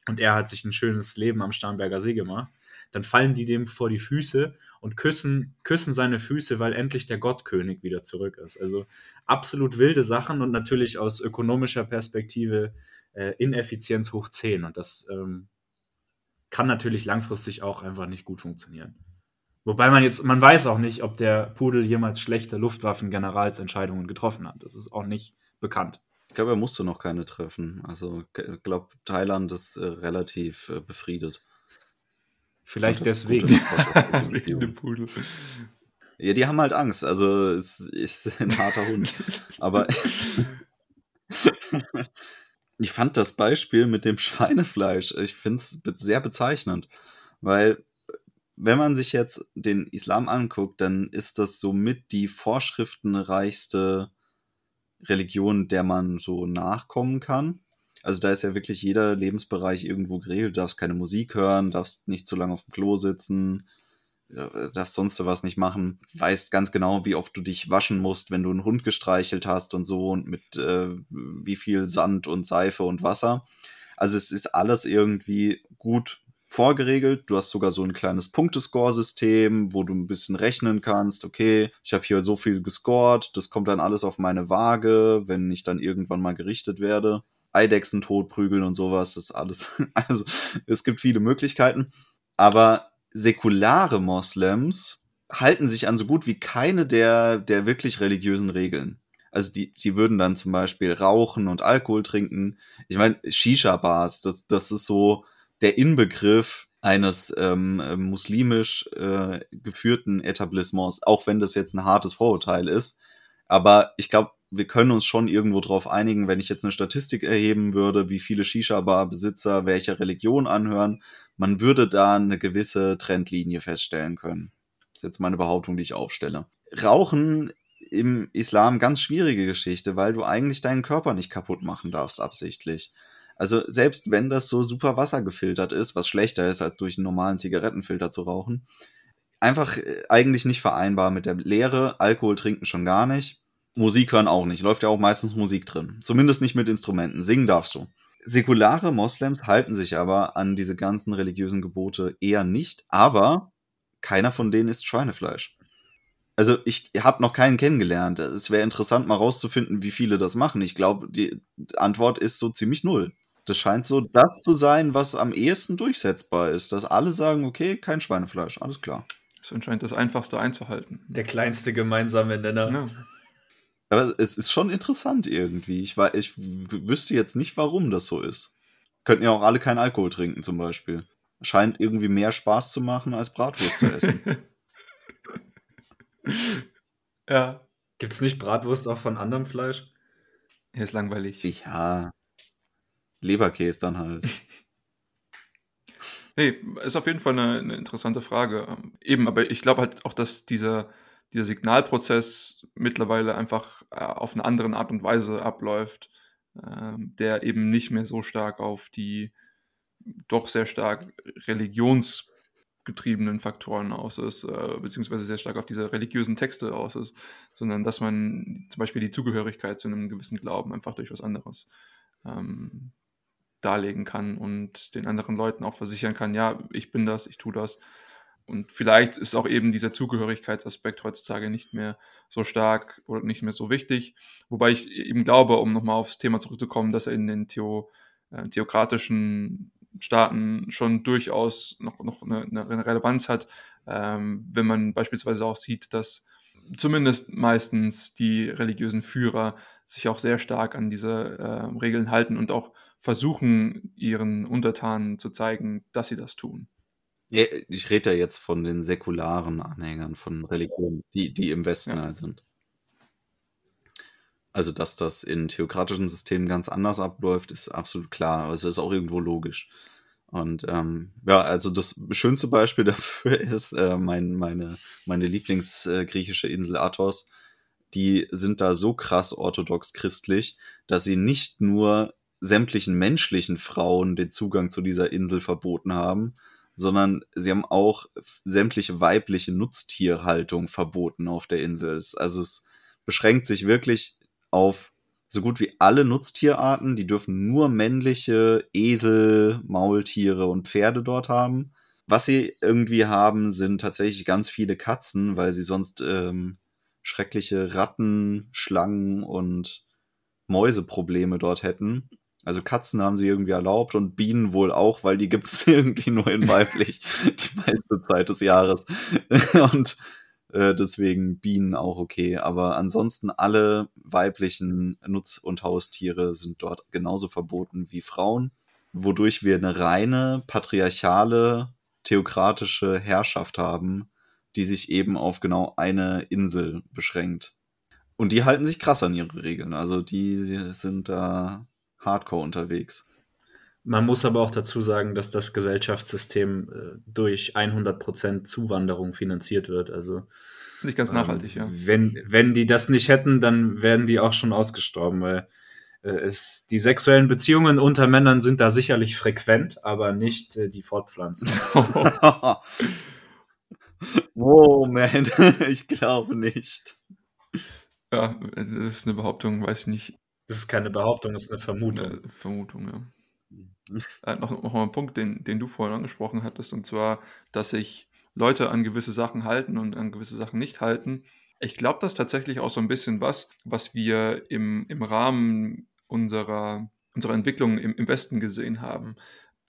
und er hat sich ein schönes Leben am Starnberger See gemacht, dann fallen die dem vor die Füße und küssen, küssen seine Füße, weil endlich der Gottkönig wieder zurück ist. Also absolut wilde Sachen und natürlich aus ökonomischer Perspektive äh, Ineffizienz hoch 10 und das ähm, kann natürlich langfristig auch einfach nicht gut funktionieren. Wobei man jetzt, man weiß auch nicht, ob der Pudel jemals schlechte Luftwaffen-Generalsentscheidungen getroffen hat. Das ist auch nicht bekannt. Ich glaube, er musste noch keine treffen. Also, ich glaube, Thailand ist äh, relativ äh, befriedet. Vielleicht deswegen. [laughs] Wegen dem Pudel. Ja, die haben halt Angst. Also, es ist ein harter Hund. [laughs] Aber [laughs] ich fand das Beispiel mit dem [laughs] Schweinefleisch, ich finde es sehr bezeichnend, weil wenn man sich jetzt den Islam anguckt, dann ist das somit die vorschriftenreichste Religion, der man so nachkommen kann. Also da ist ja wirklich jeder Lebensbereich irgendwo geregelt. Du darfst keine Musik hören, darfst nicht zu lange auf dem Klo sitzen, darfst sonst was nicht machen. Weißt ganz genau, wie oft du dich waschen musst, wenn du einen Hund gestreichelt hast und so und mit äh, wie viel Sand und Seife und Wasser. Also es ist alles irgendwie gut vorgeregelt. Du hast sogar so ein kleines Punktescore-System, wo du ein bisschen rechnen kannst. Okay, ich habe hier so viel gescored, das kommt dann alles auf meine Waage, wenn ich dann irgendwann mal gerichtet werde. Eidechsen totprügeln und sowas, das ist alles. [laughs] Also es gibt viele Möglichkeiten. Aber säkulare Moslems halten sich an so gut wie keine der, der wirklich religiösen Regeln. Also die, die würden dann zum Beispiel rauchen und Alkohol trinken. Ich meine, Shisha-Bars, das, das ist so, der Inbegriff eines ähm, muslimisch äh, geführten Etablissements, auch wenn das jetzt ein hartes Vorurteil ist. Aber ich glaube, wir können uns schon irgendwo darauf einigen, wenn ich jetzt eine Statistik erheben würde, wie viele Shisha-Bar-Besitzer welcher Religion anhören, man würde da eine gewisse Trendlinie feststellen können. Das ist jetzt meine Behauptung, die ich aufstelle. Rauchen im Islam ganz schwierige Geschichte, weil du eigentlich deinen Körper nicht kaputt machen darfst, absichtlich. Also selbst wenn das so super wassergefiltert ist, was schlechter ist, als durch einen normalen Zigarettenfilter zu rauchen, einfach äh, eigentlich nicht vereinbar mit der Lehre. Alkohol trinken schon gar nicht. Musik hören auch nicht. Läuft ja auch meistens Musik drin. Zumindest nicht mit Instrumenten. Singen darfst du. Säkulare Moslems halten sich aber an diese ganzen religiösen Gebote eher nicht, aber keiner von denen isst Schweinefleisch. Also ich habe noch keinen kennengelernt. Es wäre interessant, mal rauszufinden, wie viele das machen. Ich glaube, die Antwort ist so ziemlich null. Das scheint so das zu sein, was am ehesten durchsetzbar ist. Dass alle sagen, okay, kein Schweinefleisch, alles klar. Das ist anscheinend das Einfachste einzuhalten. Der kleinste gemeinsame Nenner. Ja. Aber es ist schon interessant irgendwie. Ich, war, ich wüsste jetzt nicht, warum das so ist. Könnten ja auch alle keinen Alkohol trinken, zum Beispiel. Scheint irgendwie mehr Spaß zu machen, als Bratwurst zu essen. [laughs] ja. Gibt es nicht Bratwurst auch von anderem Fleisch? Ja, ist langweilig. Ja. Leberkäse dann halt. [laughs] Nee, ist auf jeden Fall eine, eine interessante Frage. Ähm, eben, aber ich glaube halt auch, dass dieser, dieser Signalprozess mittlerweile einfach äh, auf eine andere Art und Weise abläuft, äh, der eben nicht mehr so stark auf die doch sehr stark religionsgetriebenen Faktoren aus ist, äh, beziehungsweise sehr stark auf diese religiösen Texte aus ist, sondern dass man zum Beispiel die Zugehörigkeit zu einem gewissen Glauben einfach durch was anderes ähm, darlegen kann und den anderen Leuten auch versichern kann, ja, ich bin das, ich tue das. Und vielleicht ist auch eben dieser Zugehörigkeitsaspekt heutzutage nicht mehr so stark oder nicht mehr so wichtig. Wobei ich eben glaube, um nochmal aufs Thema zurückzukommen, dass er in den Theo, äh, theokratischen Staaten schon durchaus noch, noch eine, eine Relevanz hat, ähm, wenn man beispielsweise auch sieht, dass zumindest meistens die religiösen Führer sich auch sehr stark an diese äh, Regeln halten und auch versuchen, ihren Untertanen zu zeigen, dass sie das tun. Ja, ich rede ja jetzt von den säkularen Anhängern von Religion, die, die im Westen ja. halt sind. Also, dass das in theokratischen Systemen ganz anders abläuft, ist absolut klar. Also, ist auch irgendwo logisch. Und ähm, ja, also das schönste Beispiel [laughs] dafür ist äh, mein, meine, meine Lieblingsgriechische äh, Insel Athos. Die sind da so krass orthodox christlich, dass sie nicht nur sämtlichen menschlichen Frauen den Zugang zu dieser Insel verboten haben, sondern sie haben auch sämtliche weibliche Nutztierhaltung verboten auf der Insel. Also es beschränkt sich wirklich auf so gut wie alle Nutztierarten. Die dürfen nur männliche Esel, Maultiere und Pferde dort haben. Was sie irgendwie haben, sind tatsächlich ganz viele Katzen, weil sie sonst ähm, schreckliche Ratten, Schlangen und Mäuseprobleme dort hätten. Also Katzen haben sie irgendwie erlaubt und Bienen wohl auch, weil die gibt es [laughs] irgendwie nur in weiblich die meiste Zeit des Jahres. [laughs] und äh, deswegen Bienen auch okay. Aber ansonsten alle weiblichen Nutz- und Haustiere sind dort genauso verboten wie Frauen, wodurch wir eine reine patriarchale, theokratische Herrschaft haben, die sich eben auf genau eine Insel beschränkt. Und die halten sich krass an ihre Regeln. Also die sind da hardcore unterwegs. Man muss aber auch dazu sagen, dass das Gesellschaftssystem äh, durch 100% Zuwanderung finanziert wird. Also das ist nicht ganz ähm, nachhaltig, ja. Wenn, wenn die das nicht hätten, dann wären die auch schon ausgestorben, weil äh, es, die sexuellen Beziehungen unter Männern sind da sicherlich frequent, aber nicht äh, die Fortpflanzung. [laughs] oh man, [laughs] ich glaube nicht. Ja, das ist eine Behauptung, weiß ich nicht. Das ist keine Behauptung, das ist eine Vermutung. Eine Vermutung, ja. Äh, noch, noch mal ein Punkt, den, den du vorhin angesprochen hattest, und zwar, dass sich Leute an gewisse Sachen halten und an gewisse Sachen nicht halten. Ich glaube, das ist tatsächlich auch so ein bisschen was, was wir im, im Rahmen unserer, unserer Entwicklung im, im Westen gesehen haben.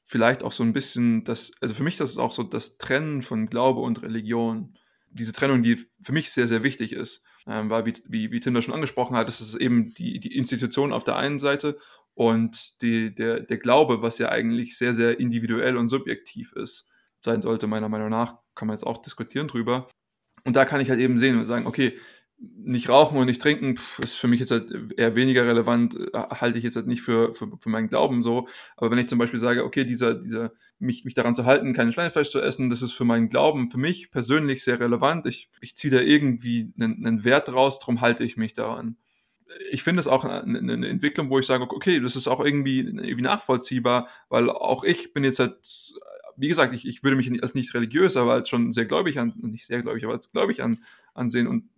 Vielleicht auch so ein bisschen das, also für mich das ist auch so das Trennen von Glaube und Religion. Diese Trennung, die für mich sehr, sehr wichtig ist ähm, weil, wie, wie, wie Tinder schon angesprochen hat, ist es eben die, die Institution auf der einen Seite und die, der, der Glaube, was ja eigentlich sehr, sehr individuell und subjektiv ist, sein sollte, meiner Meinung nach, kann man jetzt auch diskutieren drüber. Und da kann ich halt eben sehen und sagen, okay, nicht rauchen und nicht trinken pff, ist für mich jetzt halt eher weniger relevant, äh, halte ich jetzt halt nicht für, für, für meinen Glauben so. Aber wenn ich zum Beispiel sage, okay, dieser, dieser, mich, mich daran zu halten, kein Schweinefleisch zu essen, das ist für meinen Glauben, für mich persönlich sehr relevant. Ich, ich ziehe da irgendwie einen, einen Wert raus, darum halte ich mich daran. Ich finde es auch eine, Entwicklung, wo ich sage, okay, das ist auch irgendwie, irgendwie nachvollziehbar, weil auch ich bin jetzt halt wie gesagt, ich, ich würde mich als nicht religiös, aber als schon sehr gläubig an, nicht sehr gläubig, aber als gläubig an, ansehen. Und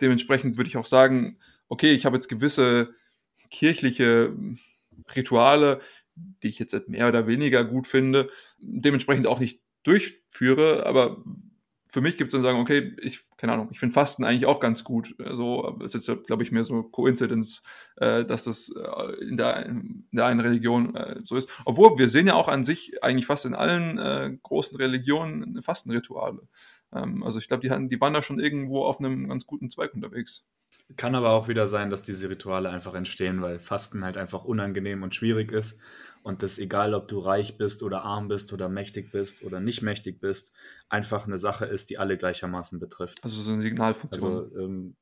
dementsprechend würde ich auch sagen, okay, ich habe jetzt gewisse kirchliche Rituale, die ich jetzt mehr oder weniger gut finde, dementsprechend auch nicht durchführe, aber für mich gibt es dann sagen, okay, ich, keine Ahnung, ich finde Fasten eigentlich auch ganz gut. Also es ist jetzt, glaube ich, mehr so Coincidence, äh, dass das äh, in, der, in der einen Religion äh, so ist. Obwohl wir sehen ja auch an sich eigentlich fast in allen äh, großen Religionen Fastenrituale. Ähm, also ich glaube, die, die waren da schon irgendwo auf einem ganz guten Zweig unterwegs. Kann aber auch wieder sein, dass diese Rituale einfach entstehen, weil Fasten halt einfach unangenehm und schwierig ist. Und das, egal ob du reich bist oder arm bist oder mächtig bist oder nicht mächtig bist, einfach eine Sache ist, die alle gleichermaßen betrifft. Also so eine Signalfunktion. Also, ähm,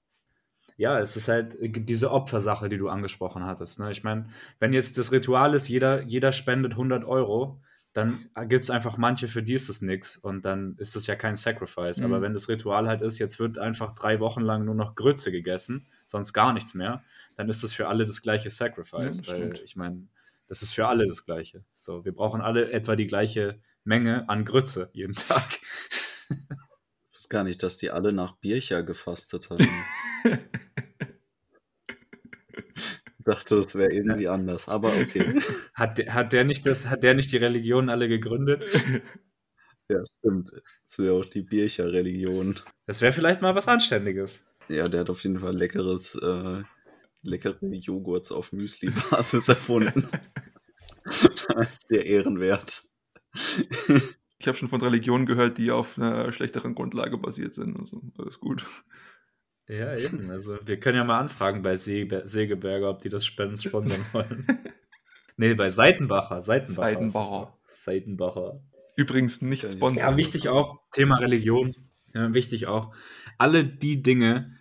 ja, es ist halt diese Opfersache, die du angesprochen hattest. Ne? Ich meine, wenn jetzt das Ritual ist, jeder, jeder spendet 100 Euro, dann gibt es einfach manche, für die ist es nichts und dann ist es ja kein Sacrifice. Mhm. Aber wenn das Ritual halt ist, jetzt wird einfach drei Wochen lang nur noch Grütze gegessen, sonst gar nichts mehr, dann ist es für alle das gleiche Sacrifice. Ja, weil ich meine, das ist für alle das gleiche. So, wir brauchen alle etwa die gleiche Menge an Grütze jeden Tag. [laughs] ich wusste gar nicht, dass die alle nach Bircher gefastet haben. [laughs] dachte, das wäre irgendwie anders, aber okay. [laughs] Hat, hat, der nicht das, hat der nicht die Religion alle gegründet? [laughs] Ja, stimmt. Das wäre auch die Bircher Religion. Das wäre vielleicht mal was Anständiges. Ja, der hat auf jeden Fall leckeres, äh, leckere Joghurts auf Müsli-Basis [laughs] erfunden. das ist der ehrenwert. Ich habe schon von Religionen gehört, die auf einer schlechteren Grundlage basiert sind. Also alles gut. Ja, eben. Also wir können ja mal anfragen bei Segeberger, ob die das Spenden sponsern [laughs] wollen. nee, bei Seitenbacher. Seitenbacher. Seitenbacher. Seitenbacher. Übrigens nicht sponsern. Ja, wichtig auch, Thema Religion. Ja, wichtig auch. Alle die Dinge,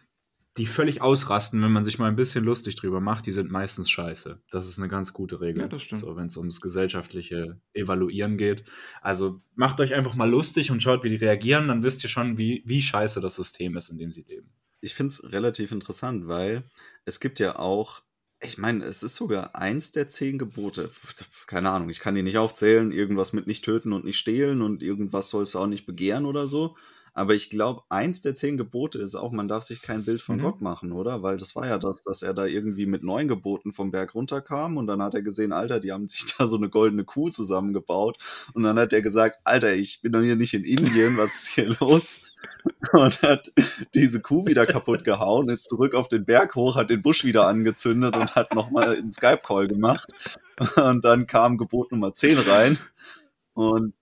die völlig ausrasten, wenn man sich mal ein bisschen lustig drüber macht, die sind meistens scheiße. Das ist eine ganz gute Regel. Ja, das stimmt. So, wenn es ums gesellschaftliche Evaluieren geht. Also macht euch einfach mal lustig und schaut, wie die reagieren, dann wisst ihr schon, wie, wie scheiße das System ist, in dem sie leben ich finde es relativ interessant, weil es gibt ja auch, ich meine, es ist sogar eins der zehn Gebote. Keine Ahnung, ich kann die nicht aufzählen. Irgendwas mit nicht töten und nicht stehlen und irgendwas sollst du auch nicht begehren oder so. Aber ich glaube, eins der zehn Gebote ist auch, man darf sich kein Bild von mhm. Gott machen, oder? Weil das war ja das, dass er da irgendwie mit neun Geboten vom Berg runterkam und dann hat er gesehen, Alter, die haben sich [laughs] da so eine goldene Kuh zusammengebaut. Und dann hat er gesagt, Alter, ich bin doch hier nicht in Indien, was ist hier los? [laughs] Und hat diese Kuh wieder kaputt gehauen, ist zurück auf den Berg hoch, hat den Busch wieder angezündet und hat nochmal einen Skype-Call gemacht. Und dann kam Gebot Nummer 10 rein. Und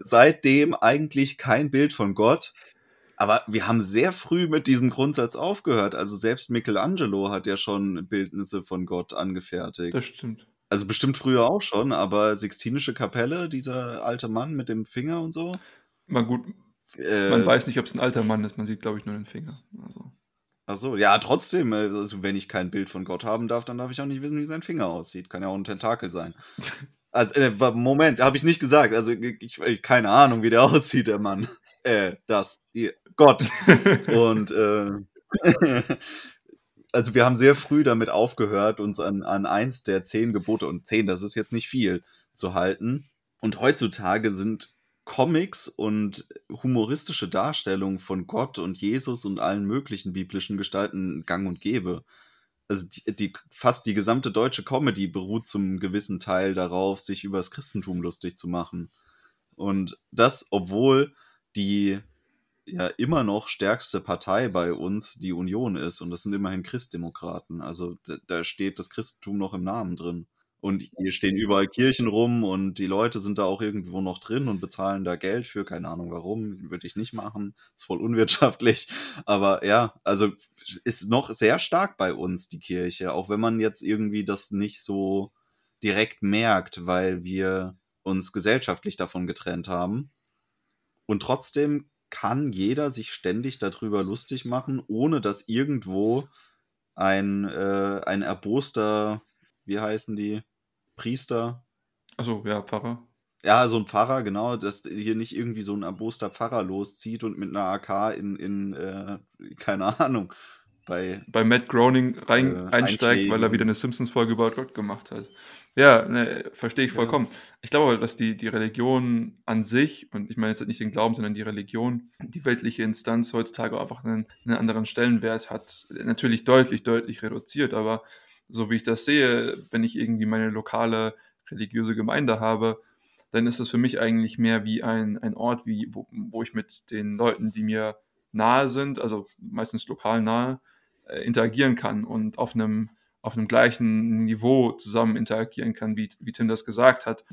seitdem eigentlich kein Bild von Gott. Aber wir haben sehr früh mit diesem Grundsatz aufgehört. Also selbst Michelangelo hat ja schon Bildnisse von Gott angefertigt. Das stimmt. Also bestimmt früher auch schon, aber Sixtinische Kapelle, dieser alte Mann mit dem Finger und so. Mal gut, äh, man weiß nicht, ob es ein alter Mann ist, man sieht, glaube ich, nur den Finger. Also. Ach so, ja, trotzdem, also wenn ich kein Bild von Gott haben darf, dann darf ich auch nicht wissen, wie sein Finger aussieht. Kann ja auch ein Tentakel sein. [laughs] Also, äh, Moment, habe ich nicht gesagt. Also, ich, keine Ahnung, wie der [laughs] aussieht, der Mann. Äh, das, die, Gott. Und, äh, [laughs] also, wir haben sehr früh damit aufgehört, uns an, an eins der zehn Gebote, und zehn, das ist jetzt nicht viel, zu halten. Und heutzutage sind Comics und humoristische Darstellungen von Gott und Jesus und allen möglichen biblischen Gestalten gang und gäbe also die, die, fast die gesamte deutsche Comedy beruht zum gewissen Teil darauf, sich über das Christentum lustig zu machen. Und das, obwohl die ja immer noch stärkste Partei bei uns die Union ist und das sind immerhin Christdemokraten. Also da, da steht das Christentum noch im Namen drin. Und hier stehen überall Kirchen rum und die Leute sind da auch irgendwo noch drin und bezahlen da Geld für. Keine Ahnung warum, würde ich nicht machen. Ist voll unwirtschaftlich. [laughs] Aber ja, also ist noch sehr stark bei uns die Kirche, auch wenn man jetzt irgendwie das nicht so direkt merkt, weil wir uns gesellschaftlich davon getrennt haben. Und trotzdem kann jeder sich ständig darüber lustig machen, ohne dass irgendwo ein, äh, ein erboster, wie heißen die, Priester? Achso, ja, Pfarrer. Ja, so ein Pfarrer, genau, dass hier nicht irgendwie so ein erboster Pfarrer loszieht und mit einer AK in, in äh, keine Ahnung, bei, bei Matt Groening rein, äh, einsteigt, weil er wieder eine Simpsons-Folge über Gott gemacht hat. Ja, ne, verstehe ich vollkommen. Ja. Ich glaube, dass die, die Religion an sich, und ich meine jetzt nicht den Glauben, sondern die Religion, die weltliche Instanz heutzutage einfach einen, einen anderen Stellenwert hat, natürlich deutlich, deutlich reduziert. Aber so wie ich das sehe, wenn ich irgendwie meine lokale religiöse Gemeinde habe, dann ist es für mich eigentlich mehr wie ein, ein Ort, wie, wo, wo ich mit den Leuten, die mir nahe sind, also meistens lokal nahe, äh, interagieren kann und auf einem auf einem gleichen Niveau zusammen interagieren kann, wie, wie Tim das gesagt hat.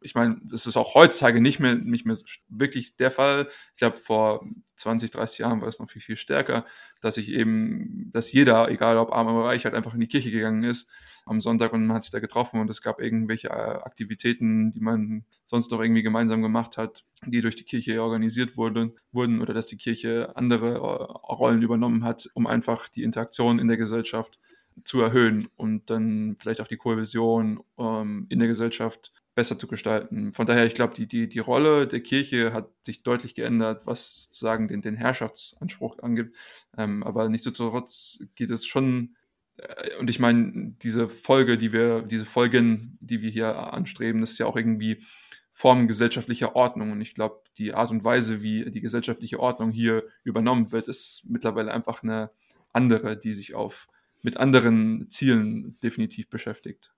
Ich meine, das ist auch heutzutage nicht mehr, nicht mehr wirklich der Fall. Ich glaube, vor 20, 30 Jahren war es noch viel, viel stärker, dass ich eben, dass jeder, egal ob arm oder reich, halt einfach in die Kirche gegangen ist am Sonntag und man hat sich da getroffen und es gab irgendwelche äh, Aktivitäten, die man sonst noch irgendwie gemeinsam gemacht hat, die durch die Kirche organisiert wurden, wurden oder dass die Kirche andere äh, Rollen übernommen hat, um einfach die Interaktion in der Gesellschaft zu erhöhen und dann vielleicht auch die Kohäsion ähm, in der Gesellschaft besser zu gestalten. Von daher, ich glaube, die, die, die Rolle der Kirche hat sich deutlich geändert, was sozusagen den, den Herrschaftsanspruch angibt. Ähm, aber nichtsdestotrotz geht es schon, äh, und ich meine, diese Folge, die wir, diese Folgen, die wir hier anstreben, das ist ja auch irgendwie Formen gesellschaftlicher Ordnung. Und ich glaube, die Art und Weise, wie die gesellschaftliche Ordnung hier übernommen wird, ist mittlerweile einfach eine andere, die sich auf mit anderen Zielen definitiv beschäftigt.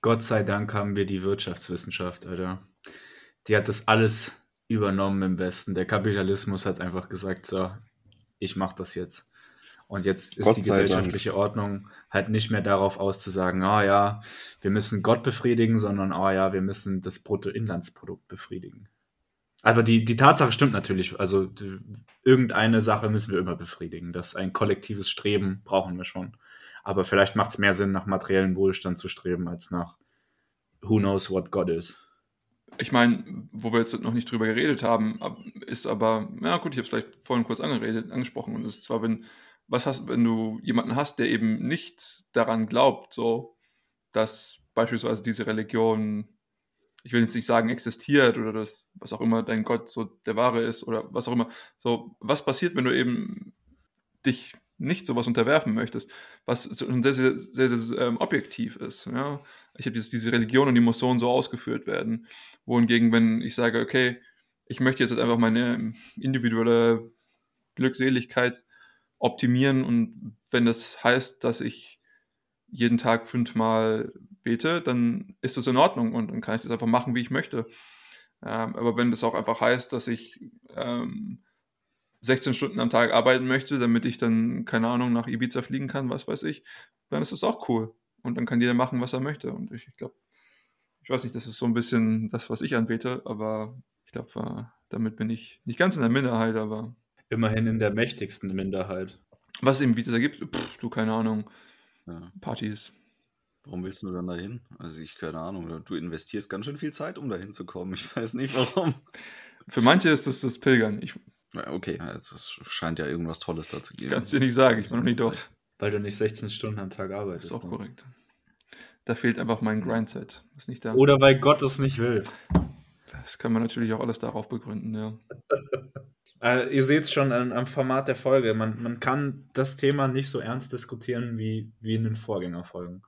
Gott sei Dank haben wir die Wirtschaftswissenschaft, Alter. Die hat das alles übernommen im Westen. Der Kapitalismus hat einfach gesagt, so, ich mach das jetzt. Und jetzt ist Gott die gesellschaftliche Dank. Ordnung halt nicht mehr darauf auszusagen, ah oh ja, wir müssen Gott befriedigen, sondern ah oh ja, wir müssen das Bruttoinlandsprodukt befriedigen. Aber die, die Tatsache stimmt natürlich. Also die, irgendeine Sache müssen wir immer befriedigen. Das ein kollektives Streben brauchen wir schon. Aber vielleicht macht es mehr Sinn, nach materiellen Wohlstand zu streben, als nach Who knows what God is. Ich meine, wo wir jetzt noch nicht drüber geredet haben, ist aber, ja gut, ich habe es vielleicht vorhin kurz angeredet, angesprochen. Und das ist zwar, wenn, was hast, wenn du jemanden hast, der eben nicht daran glaubt, so, dass beispielsweise diese Religion, ich will jetzt nicht sagen, existiert oder das, was auch immer dein Gott so der wahre ist oder was auch immer. So, was passiert, wenn du eben dich nicht sowas unterwerfen möchtest, was sehr, sehr, sehr, sehr ähm, objektiv ist. Ja? Ich habe diese Religion und die muss so und so ausgeführt werden. Wohingegen, wenn ich sage, okay, ich möchte jetzt einfach meine individuelle Glückseligkeit optimieren und wenn das heißt, dass ich jeden Tag fünfmal bete, dann ist das in Ordnung und dann kann ich das einfach machen, wie ich möchte. Ähm, aber wenn das auch einfach heißt, dass ich ähm, 16 Stunden am Tag arbeiten möchte, damit ich dann, keine Ahnung, nach Ibiza fliegen kann, was weiß ich, dann ist das auch cool. Und dann kann jeder machen, was er möchte. Und ich, ich glaube, ich weiß nicht, das ist so ein bisschen das, was ich anbete, aber ich glaube, äh, damit bin ich nicht ganz in der Minderheit, aber. Immerhin in der mächtigsten Minderheit. Was eben Ibiza gibt, pff, du, keine Ahnung. Ja. Partys. Warum willst du dann dahin? Also ich, keine Ahnung, du investierst ganz schön viel Zeit, um dahin zu kommen. Ich weiß nicht warum. Für manche ist das das Pilgern. Ich Okay, also es scheint ja irgendwas Tolles da zu geben. Kannst du dir nicht sagen, ich war noch nie dort. Weil du nicht 16 Stunden am Tag arbeitest. Das ist auch ne? korrekt. Da fehlt einfach mein Grindset. Ist nicht da. Oder weil Gott es nicht will. Das kann man natürlich auch alles darauf begründen, ja. Also, [laughs] ihr seht es schon am, am, Format der Folge. Man, man kann das Thema nicht so ernst diskutieren wie, wie in den Vorgängerfolgen.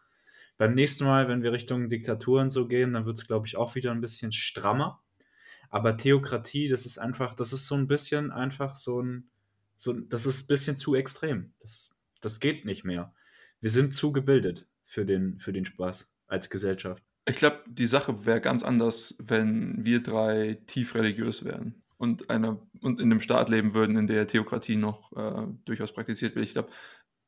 Beim nächsten Mal, wenn wir Richtung Diktatur und so gehen, dann wird es, glaube ich, auch wieder ein bisschen strammer. Aber Theokratie, das ist einfach, das ist so ein bisschen einfach so ein, so, das ist ein bisschen zu extrem. Das, das geht nicht mehr. Wir sind zu gebildet für den, für den Spaß als Gesellschaft. Ich glaube, die Sache wäre ganz anders, wenn wir drei tief religiös wären und, einer, und in einem Staat leben würden, in der Theokratie noch äh, durchaus praktiziert wird. Ich glaube,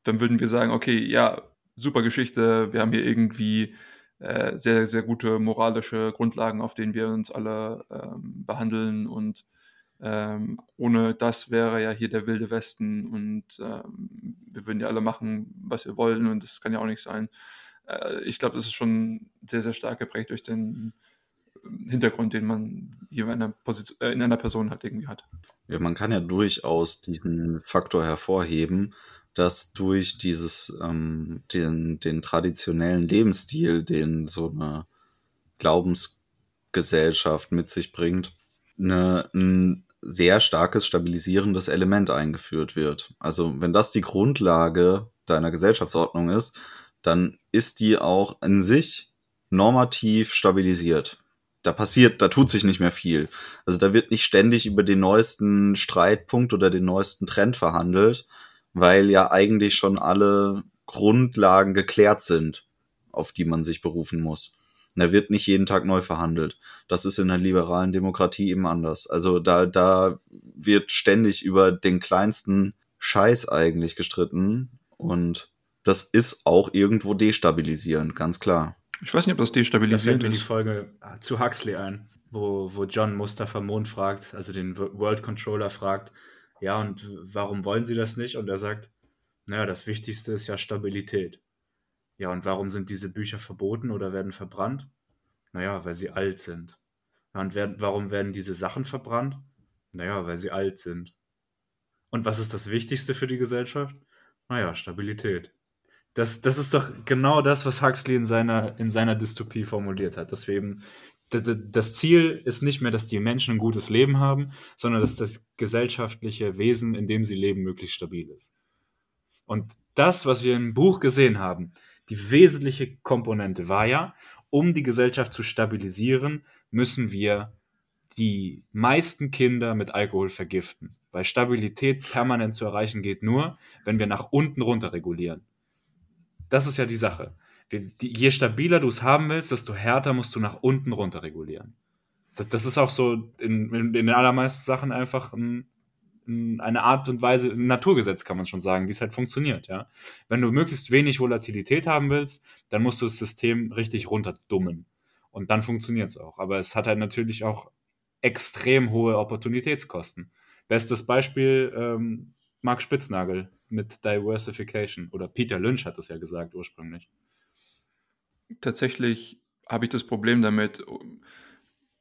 dann würden wir sagen, okay, ja, super Geschichte, wir haben hier irgendwie äh, sehr, sehr gute moralische Grundlagen, auf denen wir uns alle ähm, behandeln. Und ähm, ohne das wäre ja hier der wilde Westen und ähm, wir würden ja alle machen, was wir wollen und das kann ja auch nicht sein. Äh, ich glaube, das ist schon sehr, sehr stark geprägt durch den Hintergrund, den man hier in einer, Position, äh, in einer Person halt irgendwie hat. Ja, man kann ja durchaus diesen Faktor hervorheben, dass durch dieses, ähm, den, den traditionellen Lebensstil, den so eine Glaubensgesellschaft mit sich bringt, eine, ein sehr starkes stabilisierendes Element eingeführt wird. Also wenn das die Grundlage deiner Gesellschaftsordnung ist, dann ist die auch in sich normativ stabilisiert. Da passiert, da tut sich nicht mehr viel. Also da wird nicht ständig über den neuesten Streitpunkt oder den neuesten Trend verhandelt, weil ja eigentlich schon alle Grundlagen geklärt sind, auf die man sich berufen muss. Da wird nicht jeden Tag neu verhandelt. Das ist in der liberalen Demokratie eben anders. Also da, da wird ständig über den kleinsten Scheiß eigentlich gestritten und das ist auch irgendwo destabilisierend, ganz klar. Ich weiß nicht, ob das destabilisierend da fällt mir die Folge zu Huxley ein, wo, wo John Mustafa Mond fragt, also den World Controller fragt, ja, und warum wollen sie das nicht? Und er sagt, naja, das Wichtigste ist ja Stabilität. Ja, und warum sind diese Bücher verboten oder werden verbrannt? Naja, weil sie alt sind. Ja, und werden, warum werden diese Sachen verbrannt? Naja, weil sie alt sind. Und was ist das Wichtigste für die Gesellschaft? Naja, Stabilität. Das, das ist doch genau das, was Huxley in seiner, in seiner Dystopie formuliert hat. Dass wir eben, das Ziel ist nicht mehr, dass die Menschen ein gutes Leben haben, sondern dass das gesellschaftliche Wesen, in dem sie leben, möglichst stabil ist. Und das, was wir im Buch gesehen haben, die wesentliche Komponente war ja, um die Gesellschaft zu stabilisieren, müssen wir die meisten Kinder mit Alkohol vergiften. Weil Stabilität permanent zu erreichen geht nur, wenn wir nach unten runter regulieren. Das ist ja die Sache. Je stabiler du es haben willst, desto härter musst du nach unten runter regulieren. Das, das ist auch so in, in, den allermeisten Sachen einfach ein, eine Art und Weise, ein Naturgesetz kann man schon sagen, wie es halt funktioniert, ja. Wenn du möglichst wenig Volatilität haben willst, dann musst du das System richtig runterdummen. Und dann funktioniert es auch. Aber es hat halt natürlich auch extrem hohe Opportunitätskosten. Bestes Beispiel, ähm, Mark Spitznagel mit Diversification. Oder Peter Lynch hat das ja gesagt ursprünglich. Tatsächlich habe ich das Problem damit,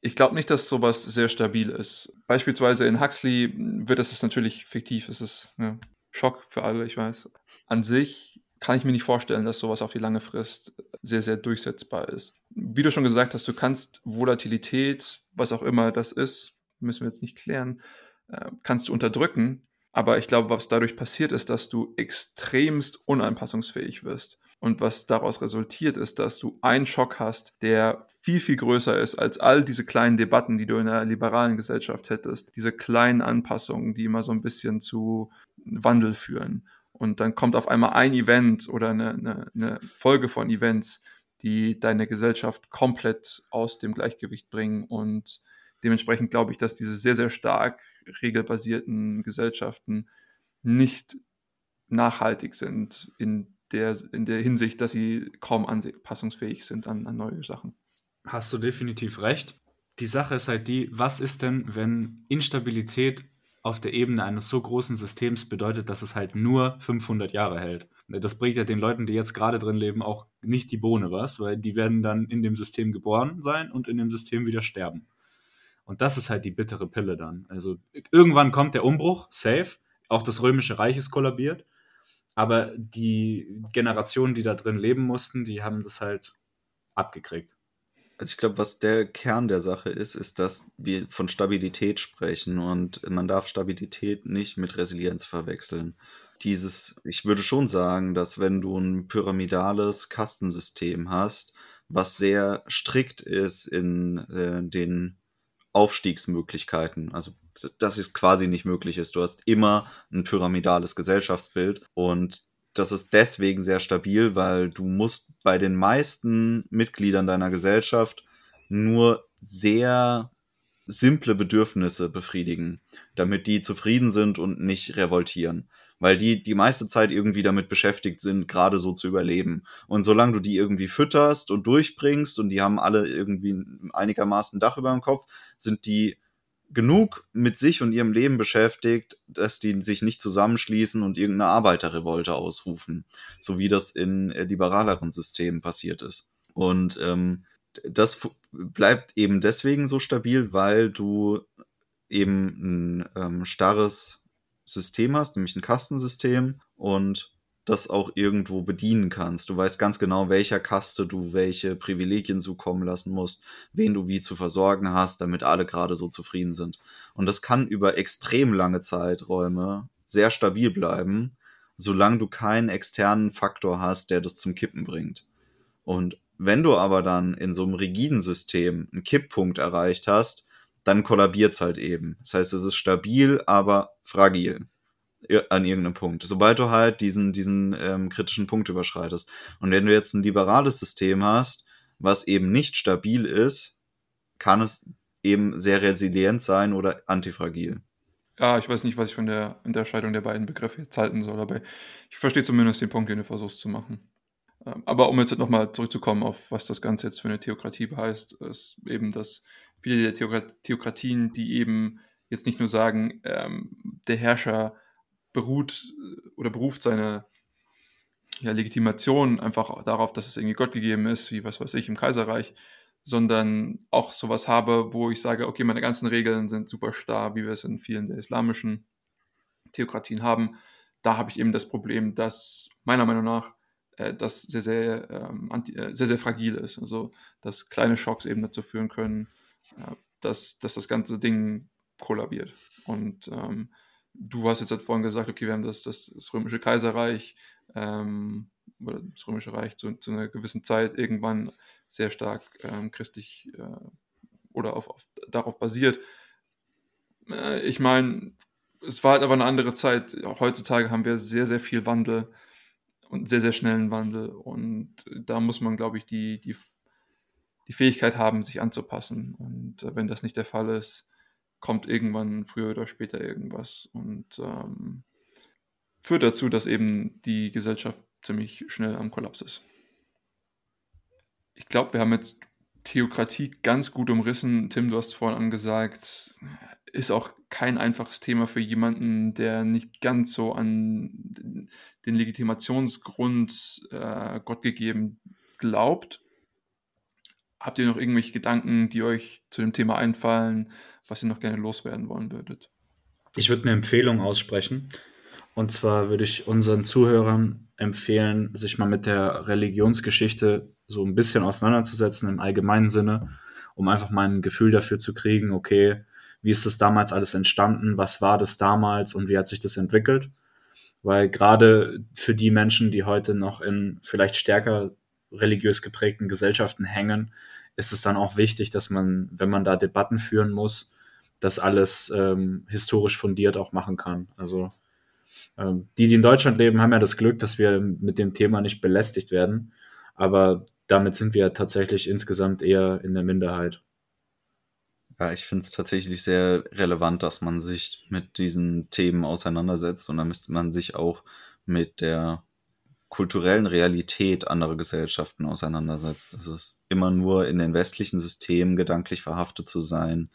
ich glaube nicht, dass sowas sehr stabil ist. Beispielsweise in Huxley wird es natürlich fiktiv. Es ist ja, Schock für alle, ich weiß. An sich kann ich mir nicht vorstellen, dass sowas auf die lange Frist sehr, sehr durchsetzbar ist. Wie du schon gesagt hast, du kannst Volatilität, was auch immer das ist, müssen wir jetzt nicht klären, äh, kannst du unterdrücken. Aber ich glaube, was dadurch passiert, ist, dass du extremst unanpassungsfähig wirst. Und was daraus resultiert, ist, dass du einen Schock hast, der viel, viel größer ist als all diese kleinen Debatten, die du in einer liberalen Gesellschaft hättest. Diese kleinen Anpassungen, die immer so ein bisschen zu Wandel führen. Und dann kommt auf einmal ein Event oder eine, eine, eine Folge von Events, die deine Gesellschaft komplett aus dem Gleichgewicht bringen. Und dementsprechend glaube ich, dass diese sehr, sehr stark regelbasierten Gesellschaften nicht nachhaltig sind in der, in der Hinsicht, dass sie kaum anpassungsfähig sind an, an neue Sachen. Hast du definitiv recht. Die Sache ist halt die, was ist denn, wenn Instabilität auf der Ebene eines so großen Systems bedeutet, dass es halt nur 500 Jahre hält. Das bringt ja den Leuten, die jetzt gerade drin leben, auch nicht die Bohne was, weil die werden dann in dem System geboren sein und in dem System wieder sterben. Und das ist halt die bittere Pille dann. Also irgendwann kommt der Umbruch, safe. Auch das Römische Reich ist kollabiert. Aber die Generationen, die da drin leben mussten, die haben das halt abgekriegt. Also ich glaube, was der Kern der Sache ist, ist, dass wir von Stabilität sprechen und man darf Stabilität nicht mit Resilienz verwechseln. Dieses, ich würde schon sagen, dass wenn du ein pyramidales Kastensystem hast, was sehr strikt ist in äh, den Aufstiegsmöglichkeiten, also dass es quasi nicht möglich ist. Du hast immer ein pyramidales Gesellschaftsbild und das ist deswegen sehr stabil, weil du musst bei den meisten Mitgliedern deiner Gesellschaft nur sehr simple Bedürfnisse befriedigen, damit die zufrieden sind und nicht revoltieren. Weil die die meiste Zeit irgendwie damit beschäftigt sind, gerade so zu überleben. Und solange du die irgendwie fütterst und durchbringst und die haben alle irgendwie einigermaßen Dach über dem Kopf, sind die genug mit sich und ihrem Leben beschäftigt, dass die sich nicht zusammenschließen und irgendeine Arbeiterrevolte ausrufen, so wie das in liberaleren Systemen passiert ist. Und ähm, das bleibt eben deswegen so stabil, weil du eben ein ähm, starres System hast, nämlich ein Kastensystem und das auch irgendwo bedienen kannst. Du weißt ganz genau, welcher Kaste du welche Privilegien zukommen lassen musst, wen du wie zu versorgen hast, damit alle gerade so zufrieden sind. Und das kann über extrem lange Zeiträume sehr stabil bleiben, solange du keinen externen Faktor hast, der das zum Kippen bringt. Und wenn du aber dann in so einem rigiden System einen Kipppunkt erreicht hast, dann kollabiert es halt eben. Das heißt, es ist stabil, aber fragil an irgendeinem Punkt. Sobald du halt diesen, diesen ähm, kritischen Punkt überschreitest. Und wenn du jetzt ein liberales System hast, was eben nicht stabil ist, kann es eben sehr resilient sein oder antifragil. Ja, ich weiß nicht, was ich von der Unterscheidung der beiden Begriffe jetzt halten soll, aber ich verstehe zumindest den Punkt, den du versuchst zu machen. Ähm, aber um jetzt nochmal zurückzukommen auf was das Ganze jetzt für eine Theokratie heißt, ist eben, dass viele der Theokratien, die eben jetzt nicht nur sagen, ähm, der Herrscher beruht äh, oder beruft seine ja, Legitimation einfach darauf, dass es irgendwie Gott gegeben ist, wie was weiß ich im Kaiserreich, sondern auch sowas habe, wo ich sage, okay, meine ganzen Regeln sind super starr, wie wir es in vielen der islamischen Theokratien haben. Da habe ich eben das Problem, dass meiner Meinung nach äh, das sehr, sehr, ähm, anti, äh, sehr, sehr fragil ist. Also, dass kleine Schocks eben dazu führen können, dass, dass das ganze Ding kollabiert. Und ähm, du hast jetzt halt vorhin gesagt, okay, wir haben das, das, das römische Kaiserreich ähm, oder das römische Reich zu, zu, einer gewissen Zeit irgendwann sehr stark ähm, christlich äh, oder auf, auf, darauf basiert. Äh, ich meine, es war halt aber eine andere Zeit. Heutzutage haben wir sehr, sehr viel Wandel und sehr, sehr schnellen Wandel. Und da muss man, glaube ich, die, die, die Fähigkeit haben, sich anzupassen. Und äh, wenn das nicht der Fall ist, kommt irgendwann früher oder später irgendwas und ähm, führt dazu, dass eben die Gesellschaft ziemlich schnell am Kollaps ist. Ich glaube, wir haben jetzt Theokratie ganz gut umrissen. Tim, du hast vorhin angesagt, ist auch kein einfaches Thema für jemanden, der nicht ganz so an den Legitimationsgrund äh, Gott gegeben glaubt. Habt ihr noch irgendwelche Gedanken, die euch zu dem Thema einfallen? was ihr noch gerne loswerden wollen würdet? Ich würde eine Empfehlung aussprechen. Und zwar würde ich unseren Zuhörern empfehlen, sich mal mit der Religionsgeschichte so ein bisschen auseinanderzusetzen im allgemeinen Sinne, um einfach mal ein Gefühl dafür zu kriegen, okay, wie ist das damals alles entstanden, was war das damals und wie hat sich das entwickelt? Weil gerade für die Menschen, die heute noch in vielleicht stärker religiös geprägten Gesellschaften hängen, ist es dann auch wichtig, dass man, wenn man da Debatten führen muss, das alles ähm, historisch fundiert auch machen kann. Also ähm, die, die in Deutschland leben, haben ja das Glück, dass wir mit dem Thema nicht belästigt werden. Aber damit sind wir tatsächlich insgesamt eher in der Minderheit. Ja, ich finde es tatsächlich sehr relevant, dass man sich mit diesen Themen auseinandersetzt und da müsste man sich auch mit der kulturellen Realität anderer Gesellschaften auseinandersetzt. Es ist immer nur in den westlichen Systemen gedanklich verhaftet zu sein,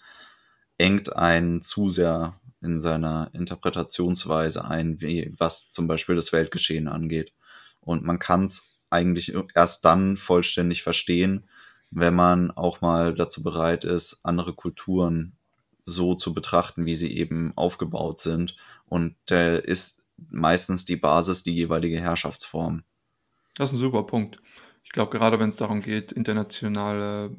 engt einen zu sehr in seiner Interpretationsweise ein, wie, was zum Beispiel das Weltgeschehen angeht. Und man kann es eigentlich erst dann vollständig verstehen, wenn man auch mal dazu bereit ist, andere Kulturen so zu betrachten, wie sie eben aufgebaut sind. Und da ist meistens die Basis die jeweilige Herrschaftsform. Das ist ein super Punkt. Ich glaube, gerade wenn es darum geht, internationale,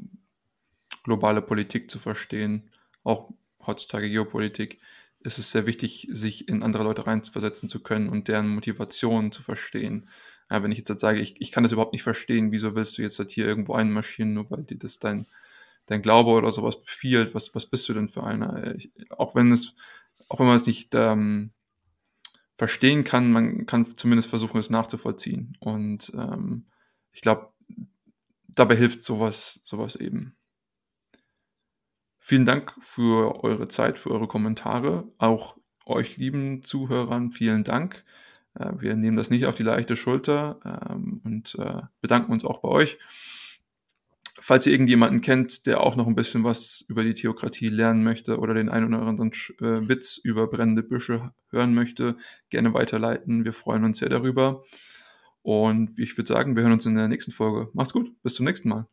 globale Politik zu verstehen, auch heutzutage Geopolitik, ist es sehr wichtig, sich in andere Leute reinzuversetzen zu können und deren Motivation zu verstehen. Ja, wenn ich jetzt sage, ich, ich kann das überhaupt nicht verstehen, wieso willst du jetzt halt hier irgendwo einmarschieren, nur weil dir das dein, dein Glaube oder sowas befiehlt, was, was bist du denn für einer? Ich, auch wenn es, auch wenn man es nicht ähm, verstehen kann, man kann zumindest versuchen, es nachzuvollziehen. Und ähm, ich glaube, dabei hilft sowas, sowas eben. Vielen Dank für eure Zeit, für eure Kommentare. Auch euch lieben Zuhörern vielen Dank. Äh, wir nehmen das nicht auf die leichte Schulter ähm, und äh, bedanken uns auch bei euch. Falls ihr irgendjemanden kennt, der auch noch ein bisschen was über die Theokratie lernen möchte oder den einen oder anderen äh, Witz über brennende Büsche hören möchte, gerne weiterleiten. Wir freuen uns sehr darüber. Und ich würde sagen, wir hören uns in der nächsten Folge. Macht's gut, bis zum nächsten Mal.